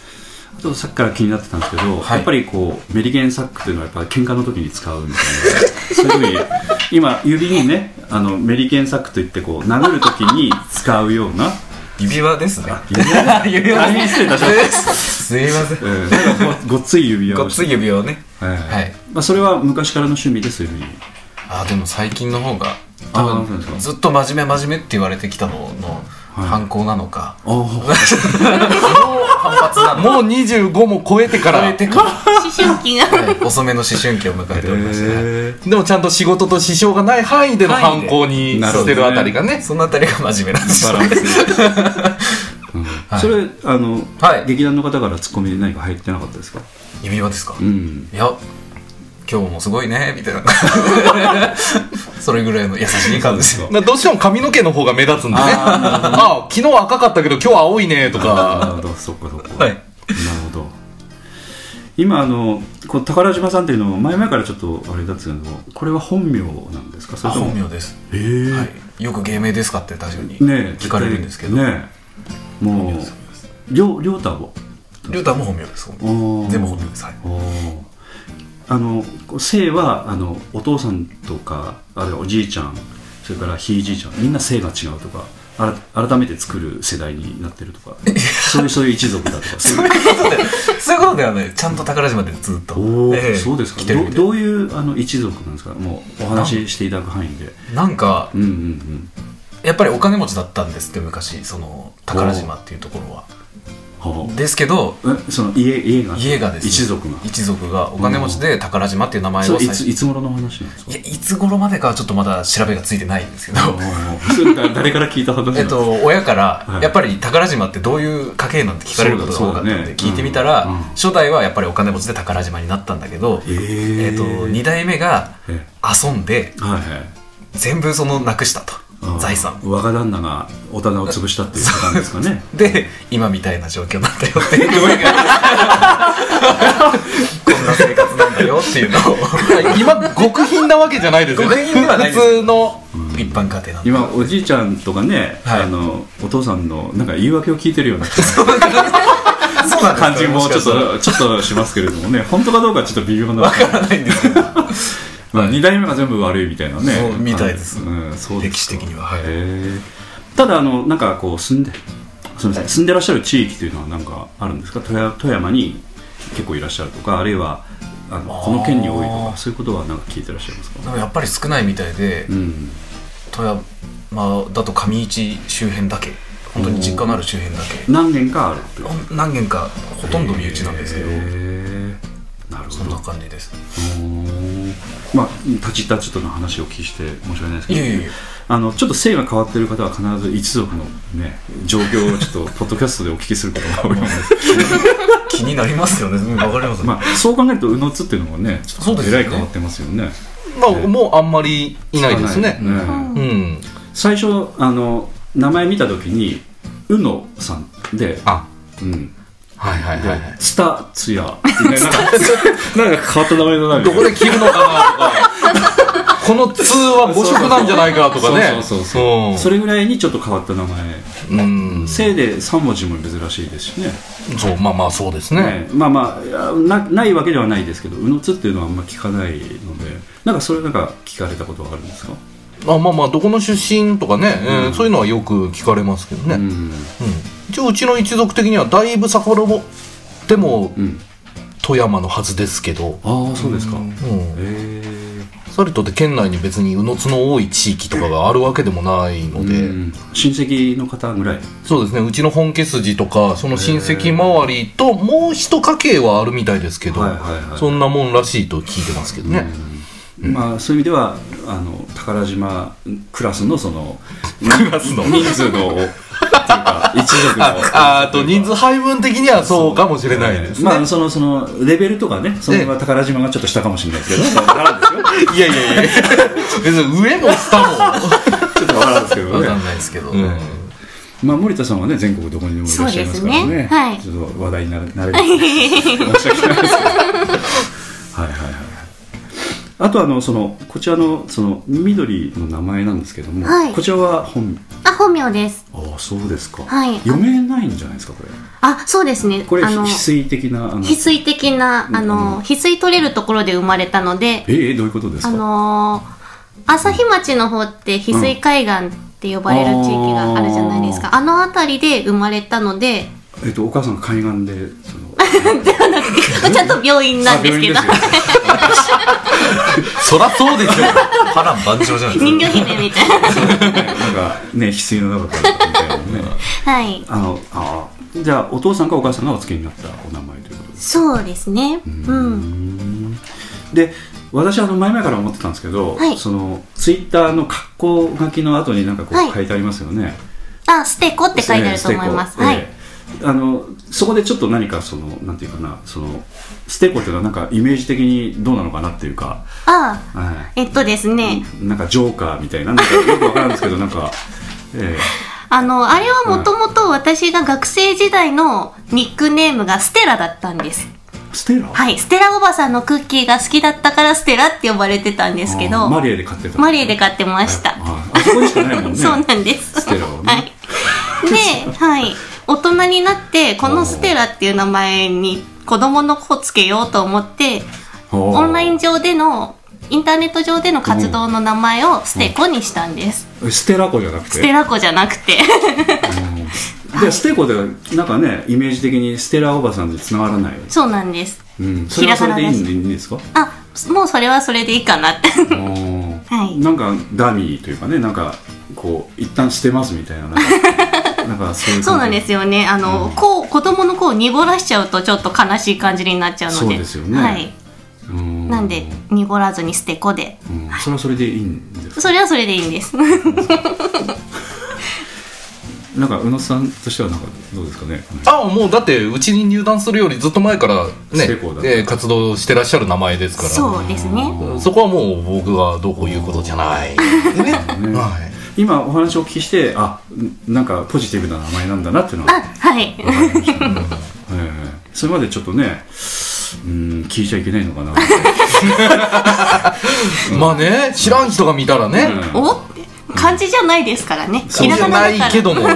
あとさっきから気になってたんですけど、はい。やっぱりこうメリケンサックっていうのはやっぱ喧嘩の時に使うみたいなそういうふうに今指にねあのメリケンサックとい ってこう殴る時に使うような指輪ですね。指輪。指輪。大変失礼いたしましすいません。ごごっつい指輪。をごっつい指輪をね。はいまあ、それは昔からの趣味でそういうふうにあでも最近の方が多分ずっと真面目真面目って言われてきたののはい。反抗なのか、ああ 反発なのか。もう25も超えてから。超えてから、思春期がはい。遅めの思春期を迎えておりまして、でもちゃんと仕事と支障がない範囲での犯行にしてるあたりがね。そのあたりが真面目なんですよバランス、うん。はい。それあの、はい。劇団の方からツッコミで何か入ってなかったですか？指輪ですか、いうん。や今日もすごいねみたいな。それぐらいの優しい感じですよ。まあどうしても髪の毛の方が目立つんでね。ああ昨日は赤かったけど今日は青いねとなるかほどそっかそっか、はい。なるほど今あのこう宝島さんっていうのも前々からちょっとあれだったけどこれは本名なんですか？そあれとも？本名です、へえ、はい、よく芸名ですかって確かにねえ。聞かれるんですけど、ねえ。もうりょうりょうたも？りょうたも本名です。全部本名です。はい。あの姓はあのお父さんとかあるいはおじいちゃんそれからひいじいちゃんみんな姓が違うとか改めて作る世代になってるとか。そういうそういう一族だとか。そういうそういうことではない。ちゃんと宝島でずっと。ええそうですか。どどういうあの一族なんですか？もうお話ししていただく範囲で。なんかうんうんうん。やっぱりお金持ちだったんですって昔その宝島っていうところははですけどその家家が？家がですね。一族が？一族が。お金持ちで宝島っていう名前を最初。ついつ頃の話なんですか？いやいつ頃までかはちょっとまだ調べがついてないんですけど。誰から聞いた話えっと、親からはい。やっぱり宝島ってどういう家系なんて聞かれることが多かったので聞いてみたら、うん。うん初代はやっぱりお金持ちで宝島になったんだけど、へー。えっと、2代目がえ。遊んではいはい。全部そのなくしたと財産。若旦那がお棚を潰したっていうことなんですかね。で今みたいな状況なんだよっていう。こんな生活なんだよっていうのを。今極貧なわけじゃないですよ極貧ではないです普通の。一般家庭なんで。今おじいちゃんとかね、はい。あのお父さんのなんか言い訳を聞いてるようなそうな感じもちょっとちょっとしますけれどもね。本当かどうかちょっと微妙な。わからないんですけど。まあ、2代目が全部悪いみたいなね。そうみたいです。うん、そう歴史的には。はい。ただあのなんかこう住んですみません住んでらっしゃる地域というのは何かあるんですか？富山富山に結構いらっしゃるとかあるいはあのこの県に多いとかそういうことはなんか聞いてらっしゃいますか？でもやっぱり少ないみたいで、うん。富山だと上市周辺だけ。本当に実家のある周辺だけ。何軒かある何軒かほとんど身内なんですけど、なるそんなほど感じです。うー。んまあ立ち立ちとの話をお聞きして申し訳ないですけど。いえいえいえ。あのちょっと姓が変わってる方は必ず一族のね状況をちょっとポッドキャストでお聞きすることが多いので。気になりますよね。うんわかります、まあそう考えると宇野津っていうのもねちょっとえらい変わってますよね。まあもうあんまりいないですね。ね。うん。最初あの名前見た時に宇野さんであ。うんはいはいはいはい。でツタツヤ。ねなんか なんか変わった名前のなんか。どこで切るのかなとか。この通は誤色なんじゃないかとかね。そうそうそうそれぐらいにちょっと変わった名前。うん。姓で3文字も珍しいですしね。そうまあまあそうですね。ね。まあまあなないわけではないですけど「うのつ」っていうのはあんま聞かないので。なんかそれなんか聞かれたことはあるんですか？あまあまあどこの出身とかね、えーそういうのはよく聞かれますけどね、ううん。ん一応うちの一族的にはだいぶ遡ってもうん。富山のはずですけど、ああそうですか。うん。へさりとて県内に別にうのつの多い地域とかがあるわけでもないのえで、親戚の方ぐらい。そうですね。うちの本家筋とかその親戚周りともう一家系はあるみたいですけど、はいはいはい。そんなもんらしいと聞いてますけどね、まあそういう意味ではあの宝島クラスのそのクラスの。人数のっていうか一族の。ああと人数配分的にはそうかもしれないですね、まあそのそのレベルとかねその辺は宝島がちょっと下かもしれないですけどわからんですよ。いやいやいや。別に上も下も。ちょっとわからんですけどね。わかんないですけど、うん。まあ森田さんはね全国どこにでもいらっしゃいますからそうね。ですねはい。ちょっと話題になれなれる申し訳ないですけど。はいはいはいあとあのそのこちらのその緑の名前なんですけども、はい。こちらは本あ本名です。ああそうですか、はい。読めないんじゃないですかこれ。あそうですね。これあの翡翠的なあの。翡翠的なあの翡翠取れるところで生まれたのでええどういうことですか？あのー朝日町の方って翡翠海岸って呼ばれる地域があるじゃないですか、あの辺りで生まれたのでえっとお母さんが海岸でその ちゃんと病院なんですけど。そらそうでしょ波乱万丈じゃない人魚姫みたいな。ねなんかね翡翠の中からみたいなね。はい。あのあじゃあお父さんかお母さんがお付けになったお名前ということで。すそうですね。うん。で私あの前々から思ってたんですけど、はい。そのツイッターの格好書きの後になんかこはい。う書いてありますよね、あステコって書いてあると思います、はい、ええあのそこでちょっと何かそのなんていうかなそのステコっていうのはなんかイメージ的にどうなのかなっていうか、あはえっとですね。い、なんかジョーカーみたいななんかよくわからんですけどなんか、えあのあれはもともと私が学生時代のニックネームがステラだったんです。えステラ？はい。ステラおばさんのクッキーが好きだったからステラって呼ばれてたんですけど。マリエで買ってたマリエで買ってました、ああそこにしかないもんね。そうなんです。ステラをね。はい。で、はい。大人になって、このステラっていう名前に子供の子をつけようと思って、オオンライン上での、インターネット上での活動の名前をステコにしたんです。ステラコじゃなくて？ステラコじゃなくて。でステコではなんかねイメージ的にステラおばさんでつながらない、そうなんです。うん、それはそれでいいんですか？あ、もうそれはそれでいいかなって。はい。なんかダミーというかねなんかこう一旦捨てますみたいな。なんかそうなんですよね。あの、こう、子供の子を濁らしちゃうとちょっと悲しい感じになっちゃうので。そうですよね。はい。うん。なんで、濁らずにステコで。うん。それはそれでいいんですそれはそれでいいんです。なんか宇野さんとしてはなんかどうですかね？ああもうだってうちに入団するよりずっと前からね成功だ、えー活動してらっしゃる名前ですから。そうですね。そこはもう僕がどうこう言うことじゃない。ねね。はい今お話をお聞きしてあんなんかポジティブな名前なんだなっていうのあが、はい。ええそれまでちょっとねうん聞いちゃいけないのかな。まあね知らん人が見たらね、うん。お？漢字じゃないですからね。そうじゃないけども。うん。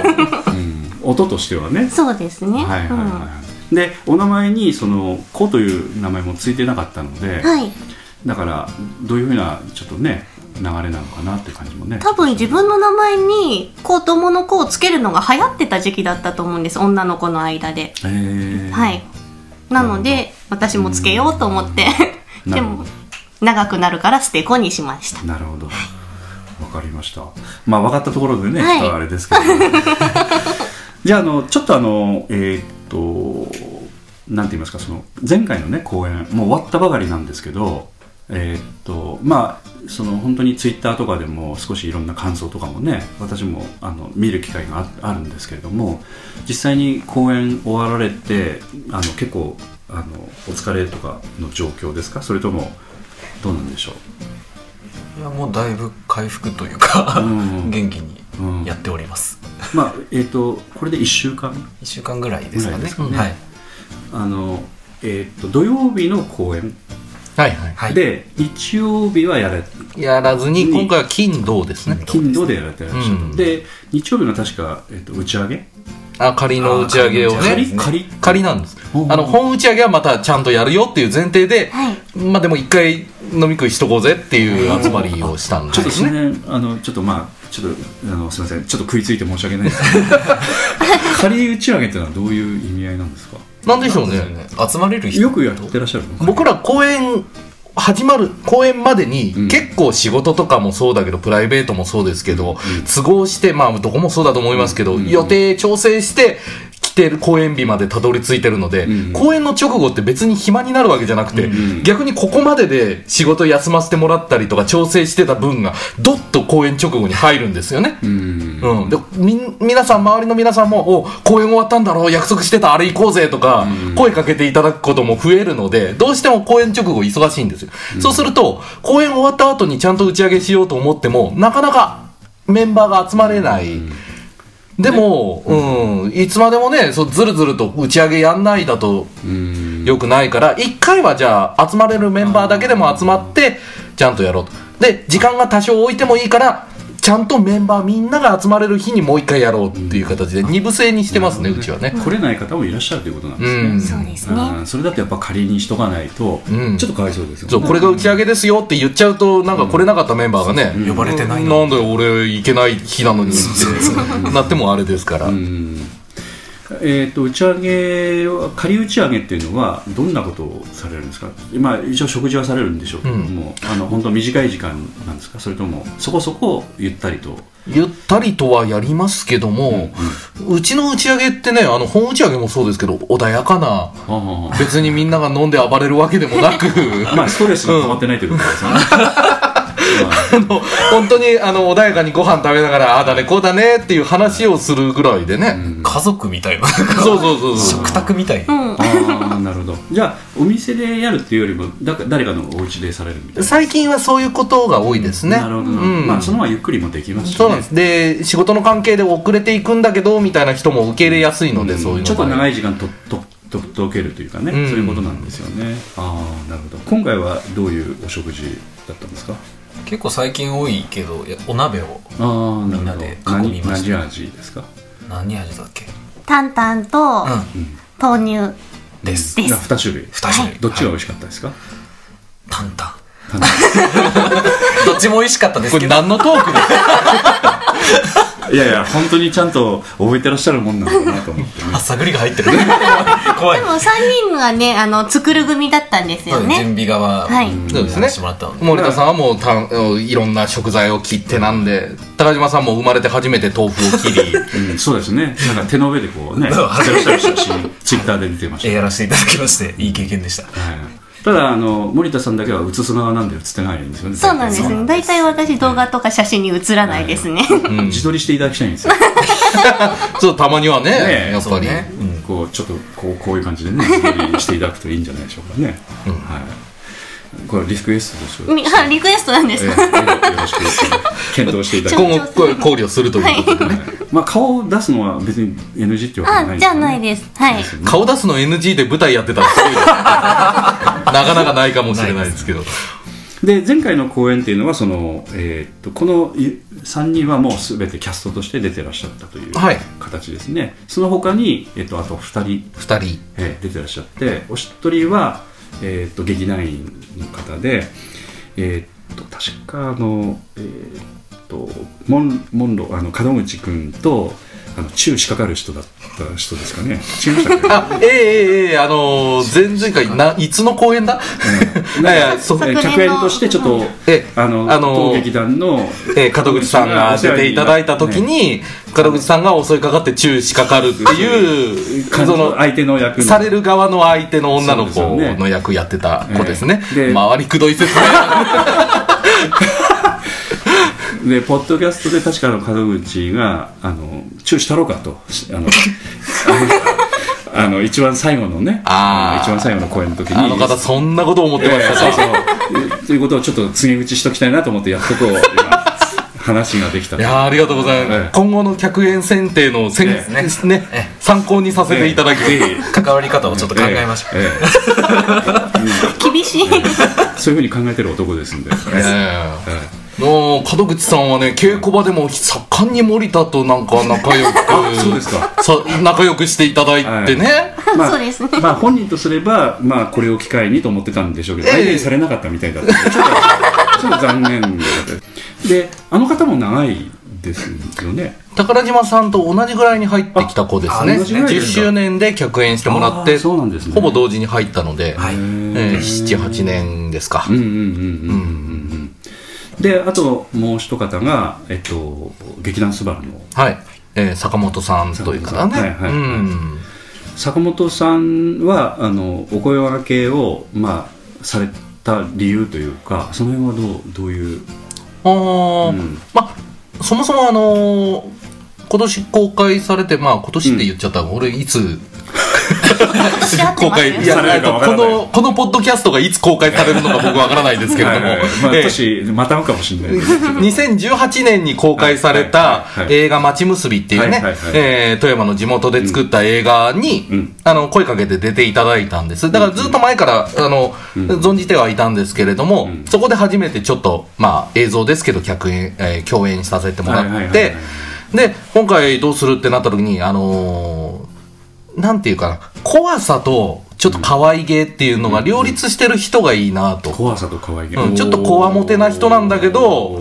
音としてはね。そうですね。はいはいはい、でお名前にその「子」という名前もついてなかったので、うんはい。だからどういうふうなちょっとね流れなのかなって感じもね多分自分の名前に子供の子をつけるのが流行ってた時期だったと思うんです。女の子の間で。えーはい。なので、私もつけようと思って。でも長くなるからステコにしました。なるほどわかりましたまあ分かったところでね、はいあれですけど じゃああのちょっとあのえーっとなんて言いますかその前回のね公演もう終わったばかりなんですけどえーっとまあその本当にツイッターとかでも少しいろんな感想とかもね私もあの見る機会がああるんですけれども実際に公演終わられてあの結構あのお疲れとかの状況ですか？それともどうなんでしょう？いやもうだいぶ回復というか、うん。元気にやっております、まあえー、とこれで1週間？1週間ぐらいですかね。ね。はい。あの、えー、と土曜日の公演はいはい。はい。で日曜日はやれ。やらずに今回は金土ですね。金土でやられてらっしゃる、うん。で日曜日が確か、えっと打ち上げ。あ仮の打ち上げをね。の仮仮。なんです。あの本打ち上げはまたちゃんとやるよっていう前提で、はい。まあでも一回飲み食いしとこうぜっていう集まりをしたんでちょっとそのすね辺あのちょっとまあちょっとあのすみません。ちょっと食いついて申し訳ないです。け ど仮打ち上げっていうのはどういう意味合いなんですか？なんでしょうね。集まれる人。よくやってらっしゃるの？僕ら公演始まる公演までに、うん。結構仕事とかもそうだけどプライベートもそうですけど、都合してまあどこもそうだと思いますけど、うん。予定調整して来てる公演日までたどり着いてるので、うん公演の直後って別に暇になるわけじゃなくて、うん逆にここまでで仕事休ませてもらったりとか調整してた分がどっと公演直後に入るんですよね。うんうん、でみん皆さん周りの皆さんも「お公演終わったんだろう約束してたあれ行こうぜ」とか、うん声かけていただくことも増えるのでどうしても公演直後忙しいんですよ、そうすると公演終わった後にちゃんと打ち上げしようと思ってもなかなかメンバーが集まれない、でも、うん、いつまでもねそうずるずると打ち上げやんないだとうん。よくないから一回はじゃあ集まれるメンバーだけでも集まってちゃんとやろうと。で時間が多少置いてもいいからちゃんとメンバーみんなが集まれる日にもう一回やろうっていう形で二部制にしてますねうちはね。来れない方もいらっしゃるということなんですね、うん。そうですね。うんそれだとやっぱ仮にしとかないと、うん。ちょっとかわいそうですよね。そうこれが打ち上げですよって言っちゃうとなんか来れなかったメンバーがね、呼ばれてないなのん。だよ俺行けない日なのにってなってもあれですから、うんえー、と打ち上げは仮打ち上げっていうのはどんなことをされるんですか？今一応食事はされるんでしょうけども、あの本当短い時間なんですか？それともそこそこゆったりと？ゆったりとはやりますけども、うちの打ち上げってねあの本打ち上げもそうですけど穏やかなあ別にみんなが飲んで暴れるわけでもなく。あ まあストレスが溜まってないということですよね、あの本当にあの穏やかにご飯食べながらああだねこうだねっていう話をするぐらいでね、家族みたいな。そうそうそうそう食卓みたいな。うん。ああなるほど。じゃあお店でやるっていうよりもだ誰かのお家でされるみたいな。最近はそういうことが多いですね、なるほど、うん。まあその方がゆっくりもできますし、ね、そうなんです。で仕事の関係で遅れていくんだけどみたいな人も受け入れやすいので、そういうのちょっと長いい時間ととととけるというかね、うん。そういうことなんですよね。ああなるほど。今回はどういうお食事だったんですか？結構最近多いけどお鍋をみんなで囲みました。何何味ですか何味だっけタンタンとうん豆乳ですですいや2種類2種類どっちが美味しかったですか、タンタンどっちも美味しかったですけどこれ何のトークですかいやいや本当にちゃんと覚えてらっしゃるもんなのかなと思ってね。あ探りが入ってる 怖い。でも3人がねあの作る組だったんですよね。準備側はい。そうですねやらせてもらったので。森田さんはもうたいろんな食材を切ってなんで高島さんも生まれて初めて豆腐を切り。うん、そうですね。なんか手の上でこうね やってらっしゃる写真ツイッターで出てました、えやらせていただきましていい経験でした。はいただあの森田さんだけは映す側なんで映ってないんですよねそうなんですね大体私動画とか写真に写らないですね。うん。自撮りしていただきたいんですよ。そうたまにはね。ねやっぱり、ね。こうちょっとこうこういう感じでね自撮りしていただくといいんじゃないでしょうかね、はいこれリクエストでしょ。リクエストなんですえか、えよろしく検討していただき今後考慮するということでね、まあ顔を出すのは別に NG ってわけじゃないあじゃあないでですはい顔出すの NG で舞台やってたらすごいなかなかないかもしれないですけど。で前回の公演っていうのはその、えーっとこの3人はもう全てキャストとして出てらっしゃったというはい。形ですね、その他に、えーっとあと2人、2人。えー出てらっしゃってお一人は、えーっと劇団員の方で、えーっと確かあの、えーっとモンモンロあの門口君とあの宙仕掛かる人だった人ですかね。違いましたっけ？あええええええあのー前々回ないつの公演だ、いやいやそえー客演としてちょっと、えあの、あの当劇団の、えー、門口さんが出ていただいた時に、門口さんが襲いかかって注視かかるっていう、感じの相手の役の。される側の相手の女の子の役やってた子ですね。ええ。で周りくどい説明。でポッドキャストで確かあの門口があの注意したろうかと。あの あの一番最後のねあ一番最後の公演の時に。あの方そんなことを思ってました。そうかそう。ということをちょっと告げ口しときたいなと思ってやっとこう今話ができたいやーありがとうございます、ええ。今後の客演選定の選、ええ。ね参考にさせていただき、関わり方をちょっと考えましょう、え 厳しい。えそういうふうに考えてる男ですんで、ええ。の門口さんはね稽古場でも盛んに森田となんか仲良くそうですか。さ仲良くしていただいてね、まあそうです。ね まあ本人とすれば、まあ、これを機会にと思ってたんでしょうけど、ええ。相手にされなかったみたいだった。んでちょっとちょっと残念だった。であの方も長いですよね。宝島さんと同じぐらいに入ってきた子ですね。あ同じぐらい10ですか。周年で客演してもらっあてーそうなんですね。ほぼ同時に入ったので、はい。えー、78年ですか、うんうんうんうんうん。うんであともう一方が、えっと、劇団スバルのはい、えー坂本さんという方ね、はいはい坂本さんはあのお声掛けを、まあ、された理由というかその辺はどうどういう、あー。うん。まあそもそもあのー今年公開されてまあ今年って言っちゃった、俺いつ 公開いやこのこのポッドキャストがいつ公開されるのか僕わからないですけれども、はい。はいまあ、えー年またうかもしれないですけど2018年に公開された映画「まちむすび」っていうねはい。はい。はい。えー富山の地元で作った映画に、うん。あの声かけて出ていただいたんです。だからずっと前からあの、存じてはいたんですけれども、うん。そこで初めてちょっと、まあ、映像ですけど客演、えー共演させてもらって、はいはいはいはいで今回どうするってなった時にあのーなんていうかな怖さとちょっと可愛げっていうのが両立してる人がいいなと、怖さと可愛げ、うんちょっとこわもてな人なんだけど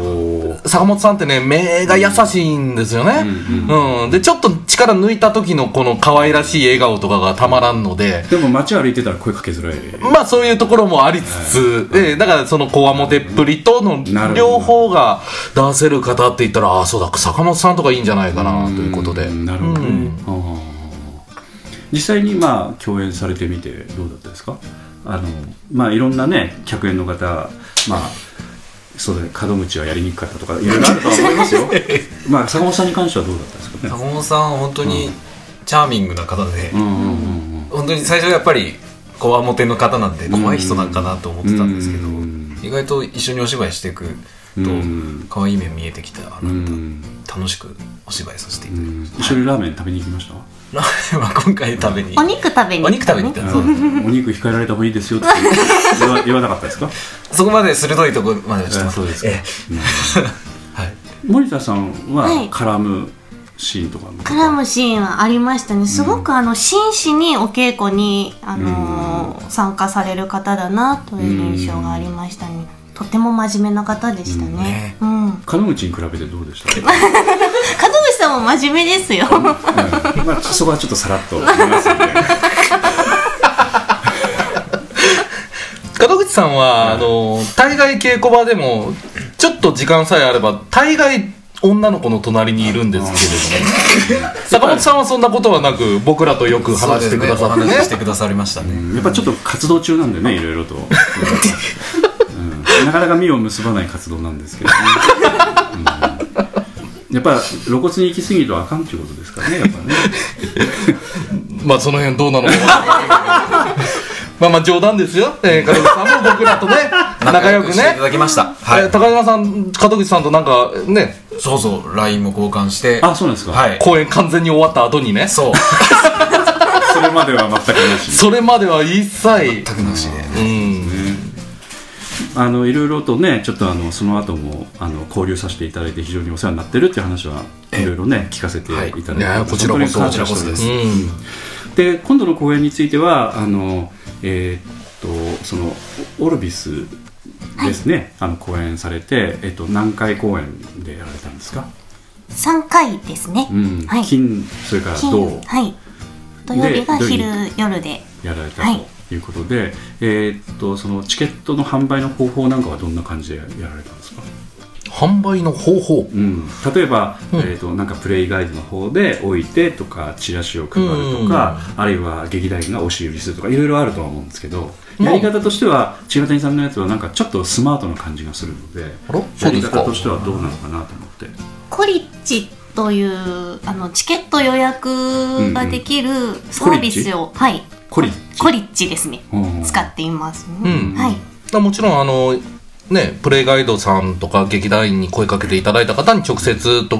坂本さんってね目が優しいんですよね、うんでちょっと力抜いた時のこの可愛らしい笑顔とかがたまらんので。でも街歩いてたら声かけづらい。まあそういうところもありつつ、でだからそのこわもてっぷりとの両方が出せる方って言ったらああそうだ坂本さんとかいいんじゃないかなということで。んなるほどね、あー。実際にまあ共演されてみてどうだったですか？あのまあいろんなね客演の方まあそうだね門口はやりにくかったとかいろいろあるとは思いますよ。まあ坂本さんに関してはどうだったんですかね？坂本さんは本当にチャーミングな方で、うんうんうん本当に最初やっぱりこわもての方なんで怖い人なんかなと思ってたんですけど、うん。意外と一緒にお芝居していくとと可愛い面見えてきたあうのん。楽しくお芝居させていうただきんました、一緒にラーメン食べに行きました？ラーメンは今回食べに。お肉食べにお肉食べに行ったお肉控えられた方がいいですよって。言わ言わなかったですか？そこまで鋭いところまではちょっと。あそうですか。ええ。はい。森田さんははい。絡むシーンとかの？絡むシーンはありましたね。すごくあの真摯にお稽古に、あのー参加される方だなという印象がありましたね。とても真面目な方でしたね。うん、門門口に比べてどうでした？口 さんも真面目ですよ。うんまあ、そこはちょっとさらっと。門口さんは、あの大概稽古場でもちょっと時間さえあれば大概女の子の隣にいるんですけれども。坂本さんはそんなことはなく僕らとよく話してくださってね話ししてくださりましたね、やっぱちょっと活動中なんでねいろいろと、うん。なかなか実を結ばない活動なんですけどね、うんやっぱ露骨に行き過ぎるとあかんっていうことですからねやっぱね。まあその辺どうなのか まあまあ冗談ですよ、えー、門口さんも僕らとね仲良くね。いただきました。はい、えー高島さん門口さんとなんかね。そうそう LINE も交換して。あそうなんですか、はい。公演完全に終わった後にね。そう。それまでは全くなし。それまでは一切。全くなしで。うんあのいろいろとねちょっとあのその後もあの交流させていただいて非常にお世話になってるっていう話はいろいろね聞かせていただいて、い。やこちらこそこちらこそです。うん。で今度の公演についてはあのえーっとそのオオルビスですね、あの公演されて、えっと、何回公演でやられたんですか、3回ですね、うん。はい。金それから金銅はい。土曜日がで昼夜で。やられたはい。ということで、えーっとそのチケットの販売の方法なんかはどんな感じでやられたんですか、販売の方法？うん、例えば、うん。えーっとなんかプレイガイドの方で置いてとかチラシを配るとか、あるいは劇団員が押し売りするとかいろいろあるとは思うんですけど、うん。やり方としては千賀谷さんのやつはなんかちょっとスマートな感じがするのでやり方としてはどうなのかなと思って。コリッチというあのチケット予約ができるサービスを、はいコリッチ。コリッチですね、うん。使っています、うん。はい。だもちろんあのねプレイガイドさんとか劇団員に声かけていただいた方に直接と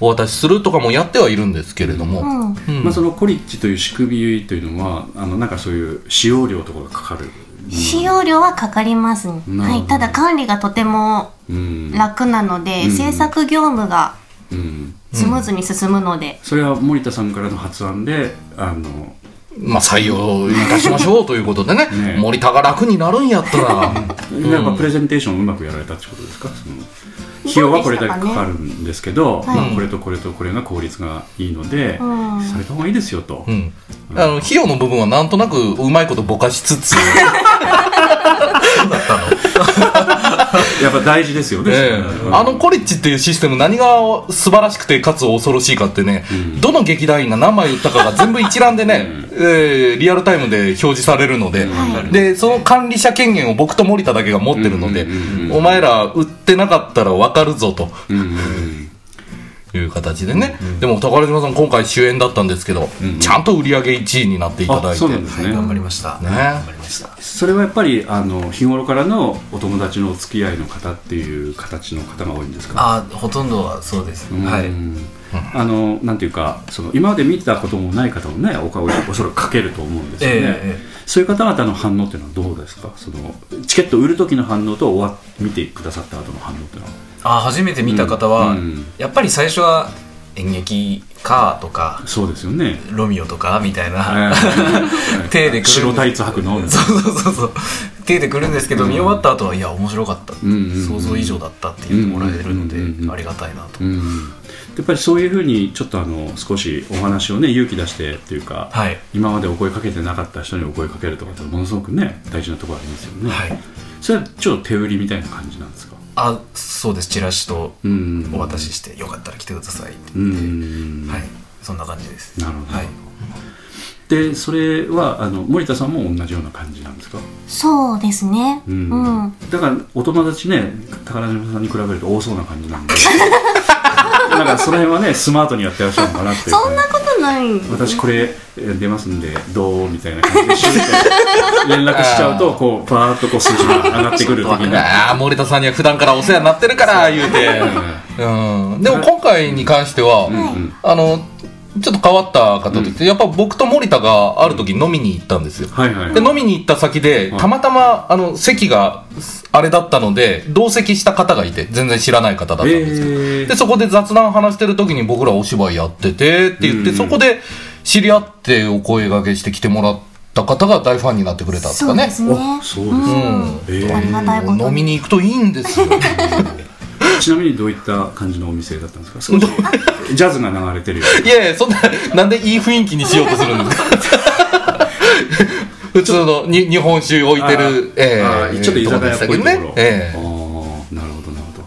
お渡しするとかもやってはいるんですけれども、うん。うん。まあ、そのコリッジという仕組みというのはあのなんかそういう使用料とかがかかる、使用料はかかりますはい、ただ管理がとてもうん。楽なので、うん。制作業務がうん、スムーズに進むので、それは森田さんからの発案であのまあ、採用いたしましょうということでね。ね。森田が楽になるんやったら。やっぱプレゼンテーションをうまくやられたってことですか？費用はこれだけかかるんですけど、はいまあ、これとこれとこれが効率がいいので、うん。された方がいいですよと、うん。あの費用の部分はなんとなくうまいことぼかしつつ、やっぱ大事ですよね、ええ。それはあのコリッチっていうシステム何が素晴らしくてかつ恐ろしいかってね、どの劇団員が何枚売ったかが全部一覧でね、えーリアルタイムで表示されるので、でその管理者権限を僕と森田だけが持ってるので、うんうんうんお前ら売ってなかったら分かるぞと。うんうんいう形でね、でも宝島さん今回主演だったんですけど、ちゃんと売り上げ1位になっていただあいて。そうなんですね、頑張りました、ね。頑張りました。それはやっぱりあの日頃からのお友達のお付き合いの方っていう形の方が多いんですか？あほとんどはそうです、うん。はい。あのなんていうかその今まで見たこともない方もねお顔をおそらくかけると思うんですよね、ええ。そういう方々の反応っていうのはどうですか？そのチケット売る時の反応と終わ見てくださった後の反応っていうのはあ初めて見た方は、やっぱり最初は演劇かとかそうですよね。ロミオとかみたいえな、え 手でくる白タイツ履くの？そうそうそうそう。手でくるんですけど、見終わった後はいや面白かった、想像以上だったって言ってもらえるので、ありがたいなと、うん。やっぱりそういうふうにちょっとあの少しお話をね勇気出してっていうか、はい。今までお声かけてなかった人にお声かけるとかってものすごくね大事なところありますよね、はい。それはちょっと手売りみたいな感じなんですか？あそうです。チラシとうん。お渡しして、よかったら来てくださいって。って、ん。はい。そんな感じです。なるほど。はい。でそれはあの森田さんも同じような感じなんですか、そうですね。ううんん、だからお友達ね宝島さんに比べると多そうな感じなんで なんかその辺はねスマートにやってらっしゃるのかなっていう。そんなことない私これえー出ますんでどうみたいな感じで連絡しちゃうと こうパーッとこう数字が上がってくる的なああ森田さんには普段からお世話になってるから言うて、うん、でも今回に関しては、ん。あのちょっと変わった方として、やっぱ僕と森田がある時飲みに行ったんですよ、はいはい。で飲みに行った先でたまたまあの席があれだったので同席した方がいて全然知らない方だったんですよ、えー。でそこで雑談話してる時に僕らお芝居やっててって言って、うん。そこで知り合ってお声掛けして来てもらった方が大ファンになってくれたんですかね。そうですね。あそうですか、うん。えー。飲みに行くといいんですよちなみにどういった感じのお店だったんですか？少しジャズが流れてるよういやいやそんななんでいい雰囲気にしようとするんですか普通のに日本酒置いてるえあーちょっと居酒屋っぽいところ、ね。えーなるほどなるほど、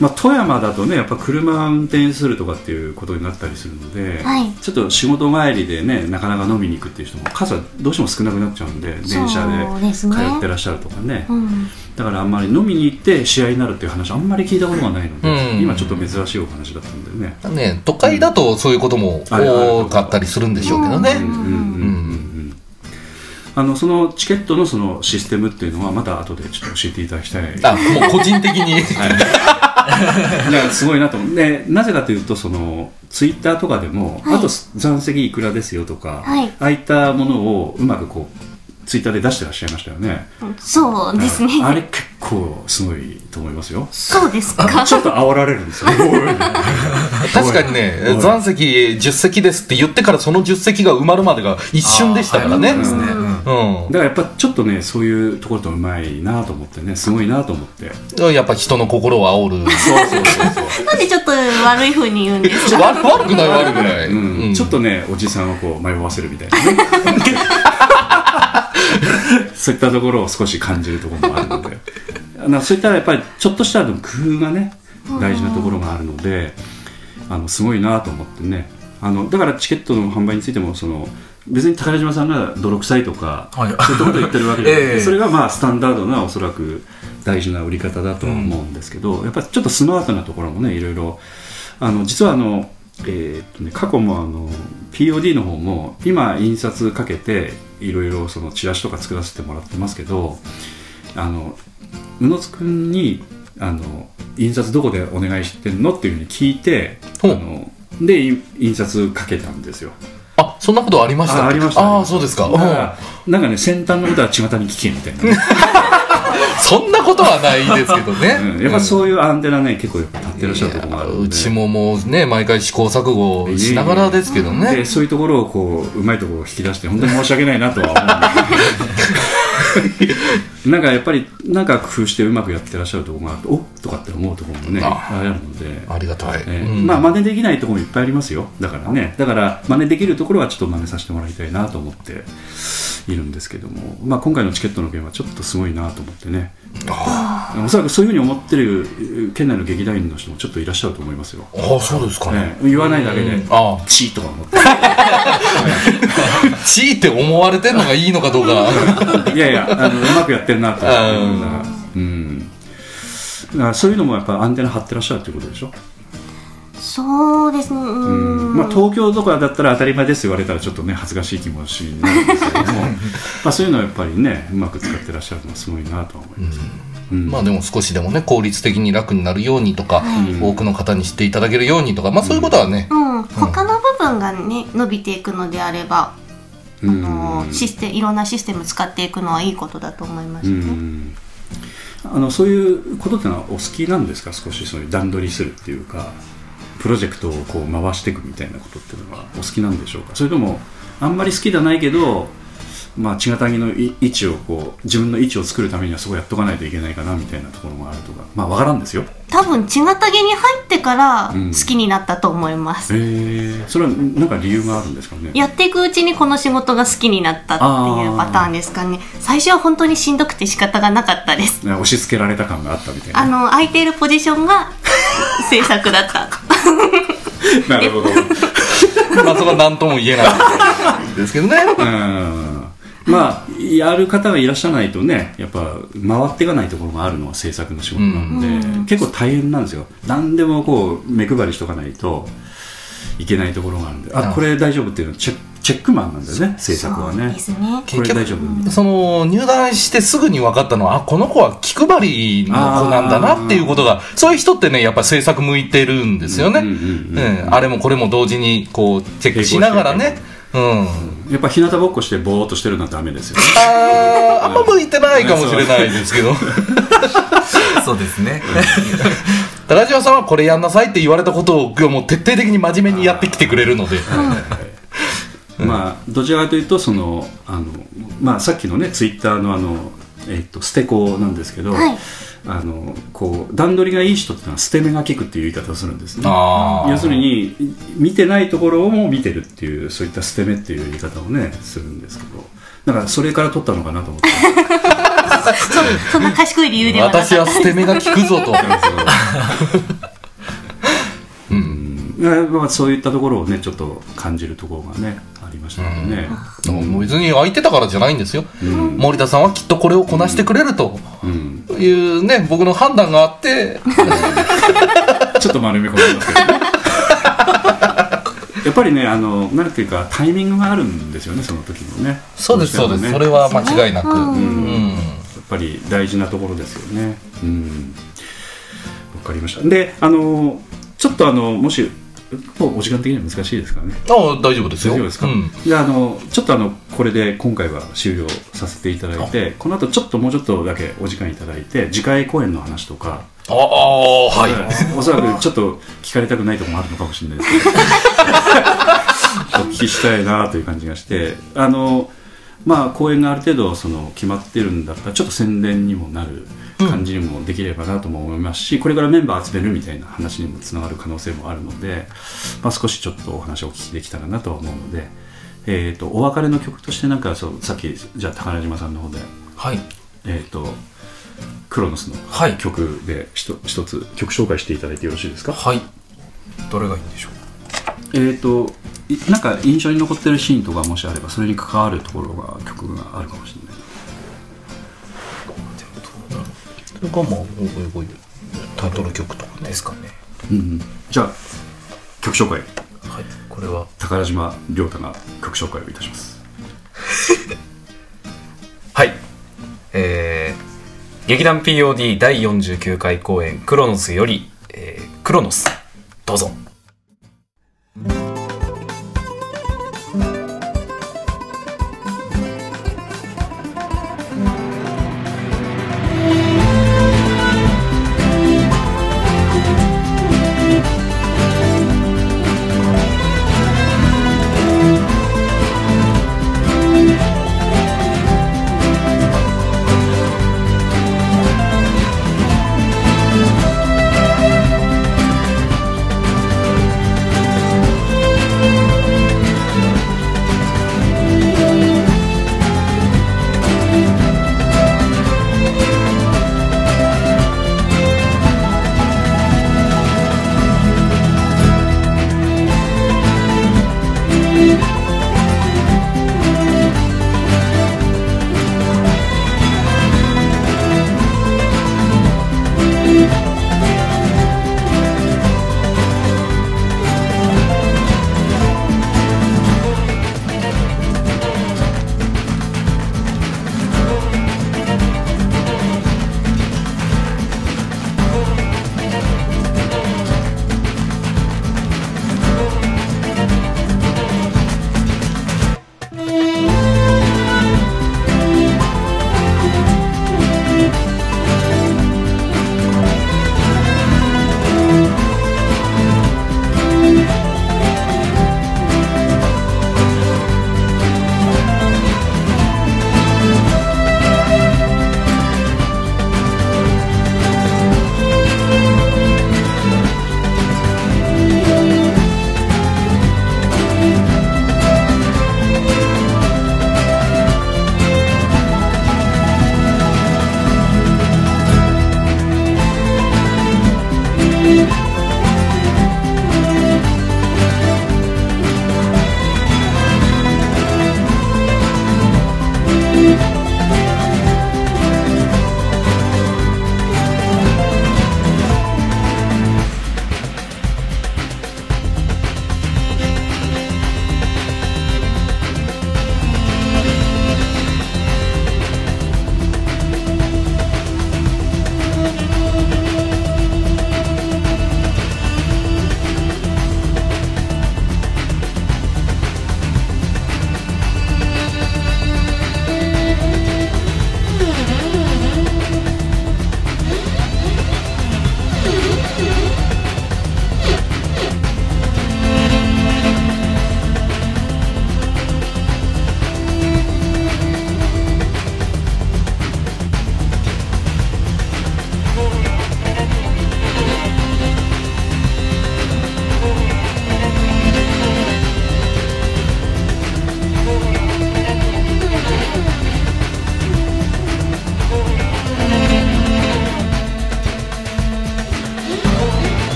まあ、富山だとねやっぱ車運転するとかっていうことになったりするので、はい。ちょっと仕事帰りでねなかなか飲みに行くっていう人も数はどうしても少なくなっちゃうんで電車で通ってらっしゃるとかね。うんだからあんまり飲みに行って試合になるっていう話あんまり聞いたことがないので、うん。今ちょっと珍しいお話だったんでね。ね都会だとそういうことも多かったりするんでしょうけどね、あのそのチケットのそのシステムっていうのはまた後でちょっと教えていただきたい。あもう個人的に。だからすごいなと思なぜかというとそのツイッターとかでも、はい。あと残席いくらですよとか、はい。ああいったものをうまくこうツイッターで出してらっしゃいましたよね。そうですね。あれ結構すごいと思いますよ。そうですか？ちょっと煽られるんですよ。確かにね残席10席ですって言ってからその10席が埋まるまでが一瞬でしたからね。ねうんうん。だからやっぱちょっとねそういうところとうまいなと思ってねすごいなと思って。やっぱ人の心を煽る。そうそうそうそう。なんでちょっと悪い風に言うんですか？悪悪くない悪くない、うん。うん。ちょっとねおじさんをこう迷わせるみたいなね そういったところを少し感じるところもあるので。なそういったやっぱりちょっとした工夫がね大事なところがあるのであのすごいなと思ってね。あのだからチケットの販売についてもその別に宝島さんが泥臭いとか、はい。そういったことを言ってるわけじゃなくて、ええ。それがまあスタンダードなおそらく大事な売り方だとは思うんですけど、やっぱりちょっとスマートなところもねいろいろ。あの実はあの、えーっとね、過去もあの POD の方も今印刷かけていろいろそのチラシとか作らせてもらってますけどあの宇野津君にあの印刷どこでお願いしてんのっていうふうに聞いてあのでい印刷かけたんですよ。あそんなことありましたあありましたああそうですか、なんかね先端のことは巷に聞けみたいな そんなことはないですけどね、うん、やっぱそういうアンテナね結構やっぱ立ってらっしゃるところもあるうちももうね毎回試行錯誤しながらですけどね。でそういうところをこううまいところを引き出して本当に申し訳ないなとは思うんですけど なんかやっぱりなんか工夫してうまくやってらっしゃるところがあっておっとかって思うところもねああ。るので。ありがたい、えうん。まあ真似できないところもいっぱいありますよ。だからね。だから真似できるところはちょっと真似させてもらいたいなと思っているんですけども、まあ、今回のチケットの件はちょっとすごいなと思ってね。おそらくそういうふうに思ってるえ県内の劇団員の人もちょっといらっしゃると思いますよ、ああそうですかね、ええ。言わないだけでうん。ああ。チーとか思って。地位って思われてるのがいいのかどうか いやいやあのうまくやってるなと。思ってうん。だからそういうのもやっぱアンテナ張ってらっしゃるっていうことでしょ、そうですねうん、まあ、東京とかだったら当たり前です言われたらちょっとね恥ずかしい気持ちになるんですけども。まあそういうのはやっぱりねうまく使ってらっしゃるのはすごいなとは思います、うん。まあでも少しでもね効率的に楽になるようにとか、多くの方に知っていただけるようにとかまあそういうことはね、うん、他の部分がね伸びていくのであれば、うんあのシステいろんなシステム使っていくのはいいことだと思いますうね。ん。あのそういうことってのはお好きなんですか？少しそういう段取りするっていうかプロジェクトをこう回していくみたいなことっていうのはお好きなんでしょうか？それともあんまり好きじゃないけどまあ、ちがたぎのい位置をこう自分の位置を作るためにはそこやっとかないといけないかなみたいなところもあるとか。まあ分からんですよ。多分血がたぎに入ってからうん。好きになったと思います、へえそれはなんか理由があるんですかね？やっていくうちにこの仕事が好きになったっていうパターンですかね。最初は本当にしんどくて仕方がなかったです。ね押し付けられた感があったみたいな。あの空いているポジションが 制作だった。なるほど。まあそれは何とも言えないですけどね。うん まあやる方がいらっしゃらないとねやっぱ回っていかないところがあるのは制作の仕事なん。で、結構大変なんですよ。何でもこう目配りしとかないといけないところがあるんで。あこれ大丈夫っていうのはチェチェックマンなんだよね制作はね。ね。これ大丈夫その入団してすぐに分かったのはあこの子は気配りの子なんだなっていうことがそういう人ってねやっぱり制作向いてるんですよね、うんうんうんうんうん。あれもこれも同時にこうチェックしながらねうん。やっぱ日向ぼっこしてぼーっとしてるのはダメですよね。あーあんま向いてないかもしれないですけど。そうですね。高島さんはこれやんなさいって言われたことをもう徹底的に真面目にやってきてくれるので。まあどちらかというとそのあの、まあ、さっきのねツイッターのあの、えっと捨て子なんですけど、はいあのこう段取りがいい人っていうのは捨て目が利くっていう言い方をするんですね。要するに見てないところも見てるっていうそういった捨て目っていう言い方をねするんですけど。だからそれから取ったのかなと思って。そそんな賢い理由ではなかった。私は捨て目が効くぞとうん。まあ、そういったところをねちょっと感じるところがねありましたね、もう別に空いてたからじゃないんですよ、森田さんはきっとこれをこなしてくれると。うん、いうね僕の判断があって。ちょっと丸め込んでますけどね。やっぱりねあのなんていうかタイミングがあるんですよねその時のね。そうですそうです、ねそれは間違いなく、うん。やっぱり大事なところですよね。うん。わかりました。で、あのちょっとあのもしもうお時間的には難しいですからね。ああ大丈夫ですよ大丈夫ですか？うんじゃああのちょっとあのこれで今回は終了させていただいて、この後ちょっともうちょっとだけお時間いただいて次回公演の話とか。ああはい、おそらくちょっと聞かれたくないところもあるのかもしれないですけど お聞きしたいなという感じがしてあのまあ公演がある程度その決まってるんだったらちょっと宣伝にもなる感じにもできればなとも思いますし、これからメンバー集めるみたいな話にもつながる可能性もあるので、まあ、少しちょっとお話をお聞きできたらなとは思うので、えー、とお別れの曲としてなんかそうさっきじゃあ宝島さんの方で、はい。えー、とクロノスのはい。曲でひと一つ曲紹介していただいてよろしいですか？はい。どれがいいんでしょう？えー、といなんか印象に残ってるシーンとかもしあればそれに関わるところが曲があるかもしれないそれがまあおいおいタイトル曲とかね。ですかね。うんうん。じゃあ曲紹介。はい。これは、宝島亮太が曲紹介をいたします。はい。えー、劇団 POD 第49回公演クロノスより、えークロノス。どうぞ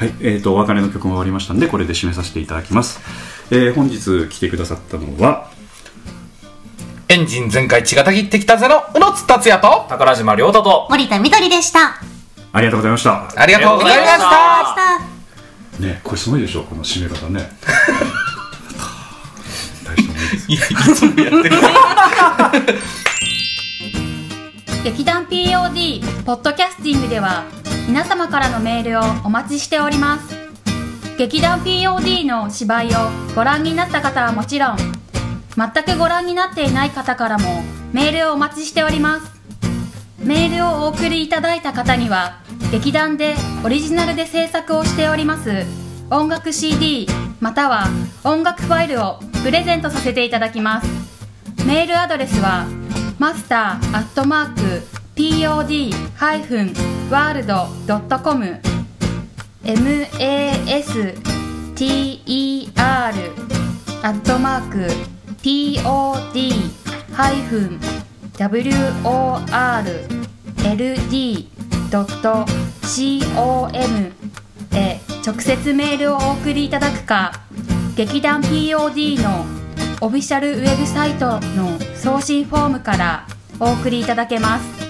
はい、えー、とお別れの曲も終わりましたんでこれで締めさせていただきます、えー本日来てくださったのはエンジン全開血がたぎってきたぜの宇野津達也と宝島亮太と森田みどりでした。ありがとうございました。ありがとうございました。ねこれすごいでしょこの締め方ね。大したもんですいやいつもやってる。劇団 POD ポッドキャスティングでは皆様からのメールをお待ちしております。劇団 POD の芝居をご覧になった方はもちろん全くご覧になっていない方からもメールをお待ちしております。メールをお送りいただいた方には劇団でオリジナルで制作をしております音楽 CD または音楽ファイルをプレゼントさせていただきます。メールアドレスはマスターアットマーク pod-world.com master アットマーク pod-world.com へ直接メールをお送りいただくか劇団 POD のオフィシャルウェブサイトの送信フォームからお送りいただけます。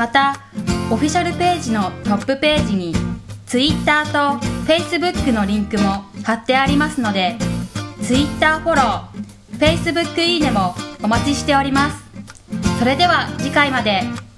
またオフィシャルページのトップページに Twitter と Facebook のリンクも貼ってありますので Twitter フォロー Facebook いいねもお待ちしております。それでは次回まで。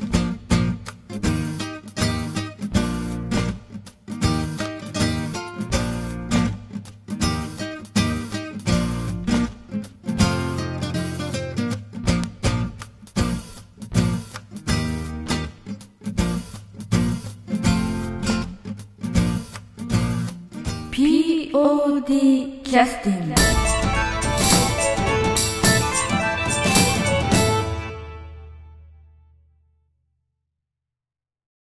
POD キャスティング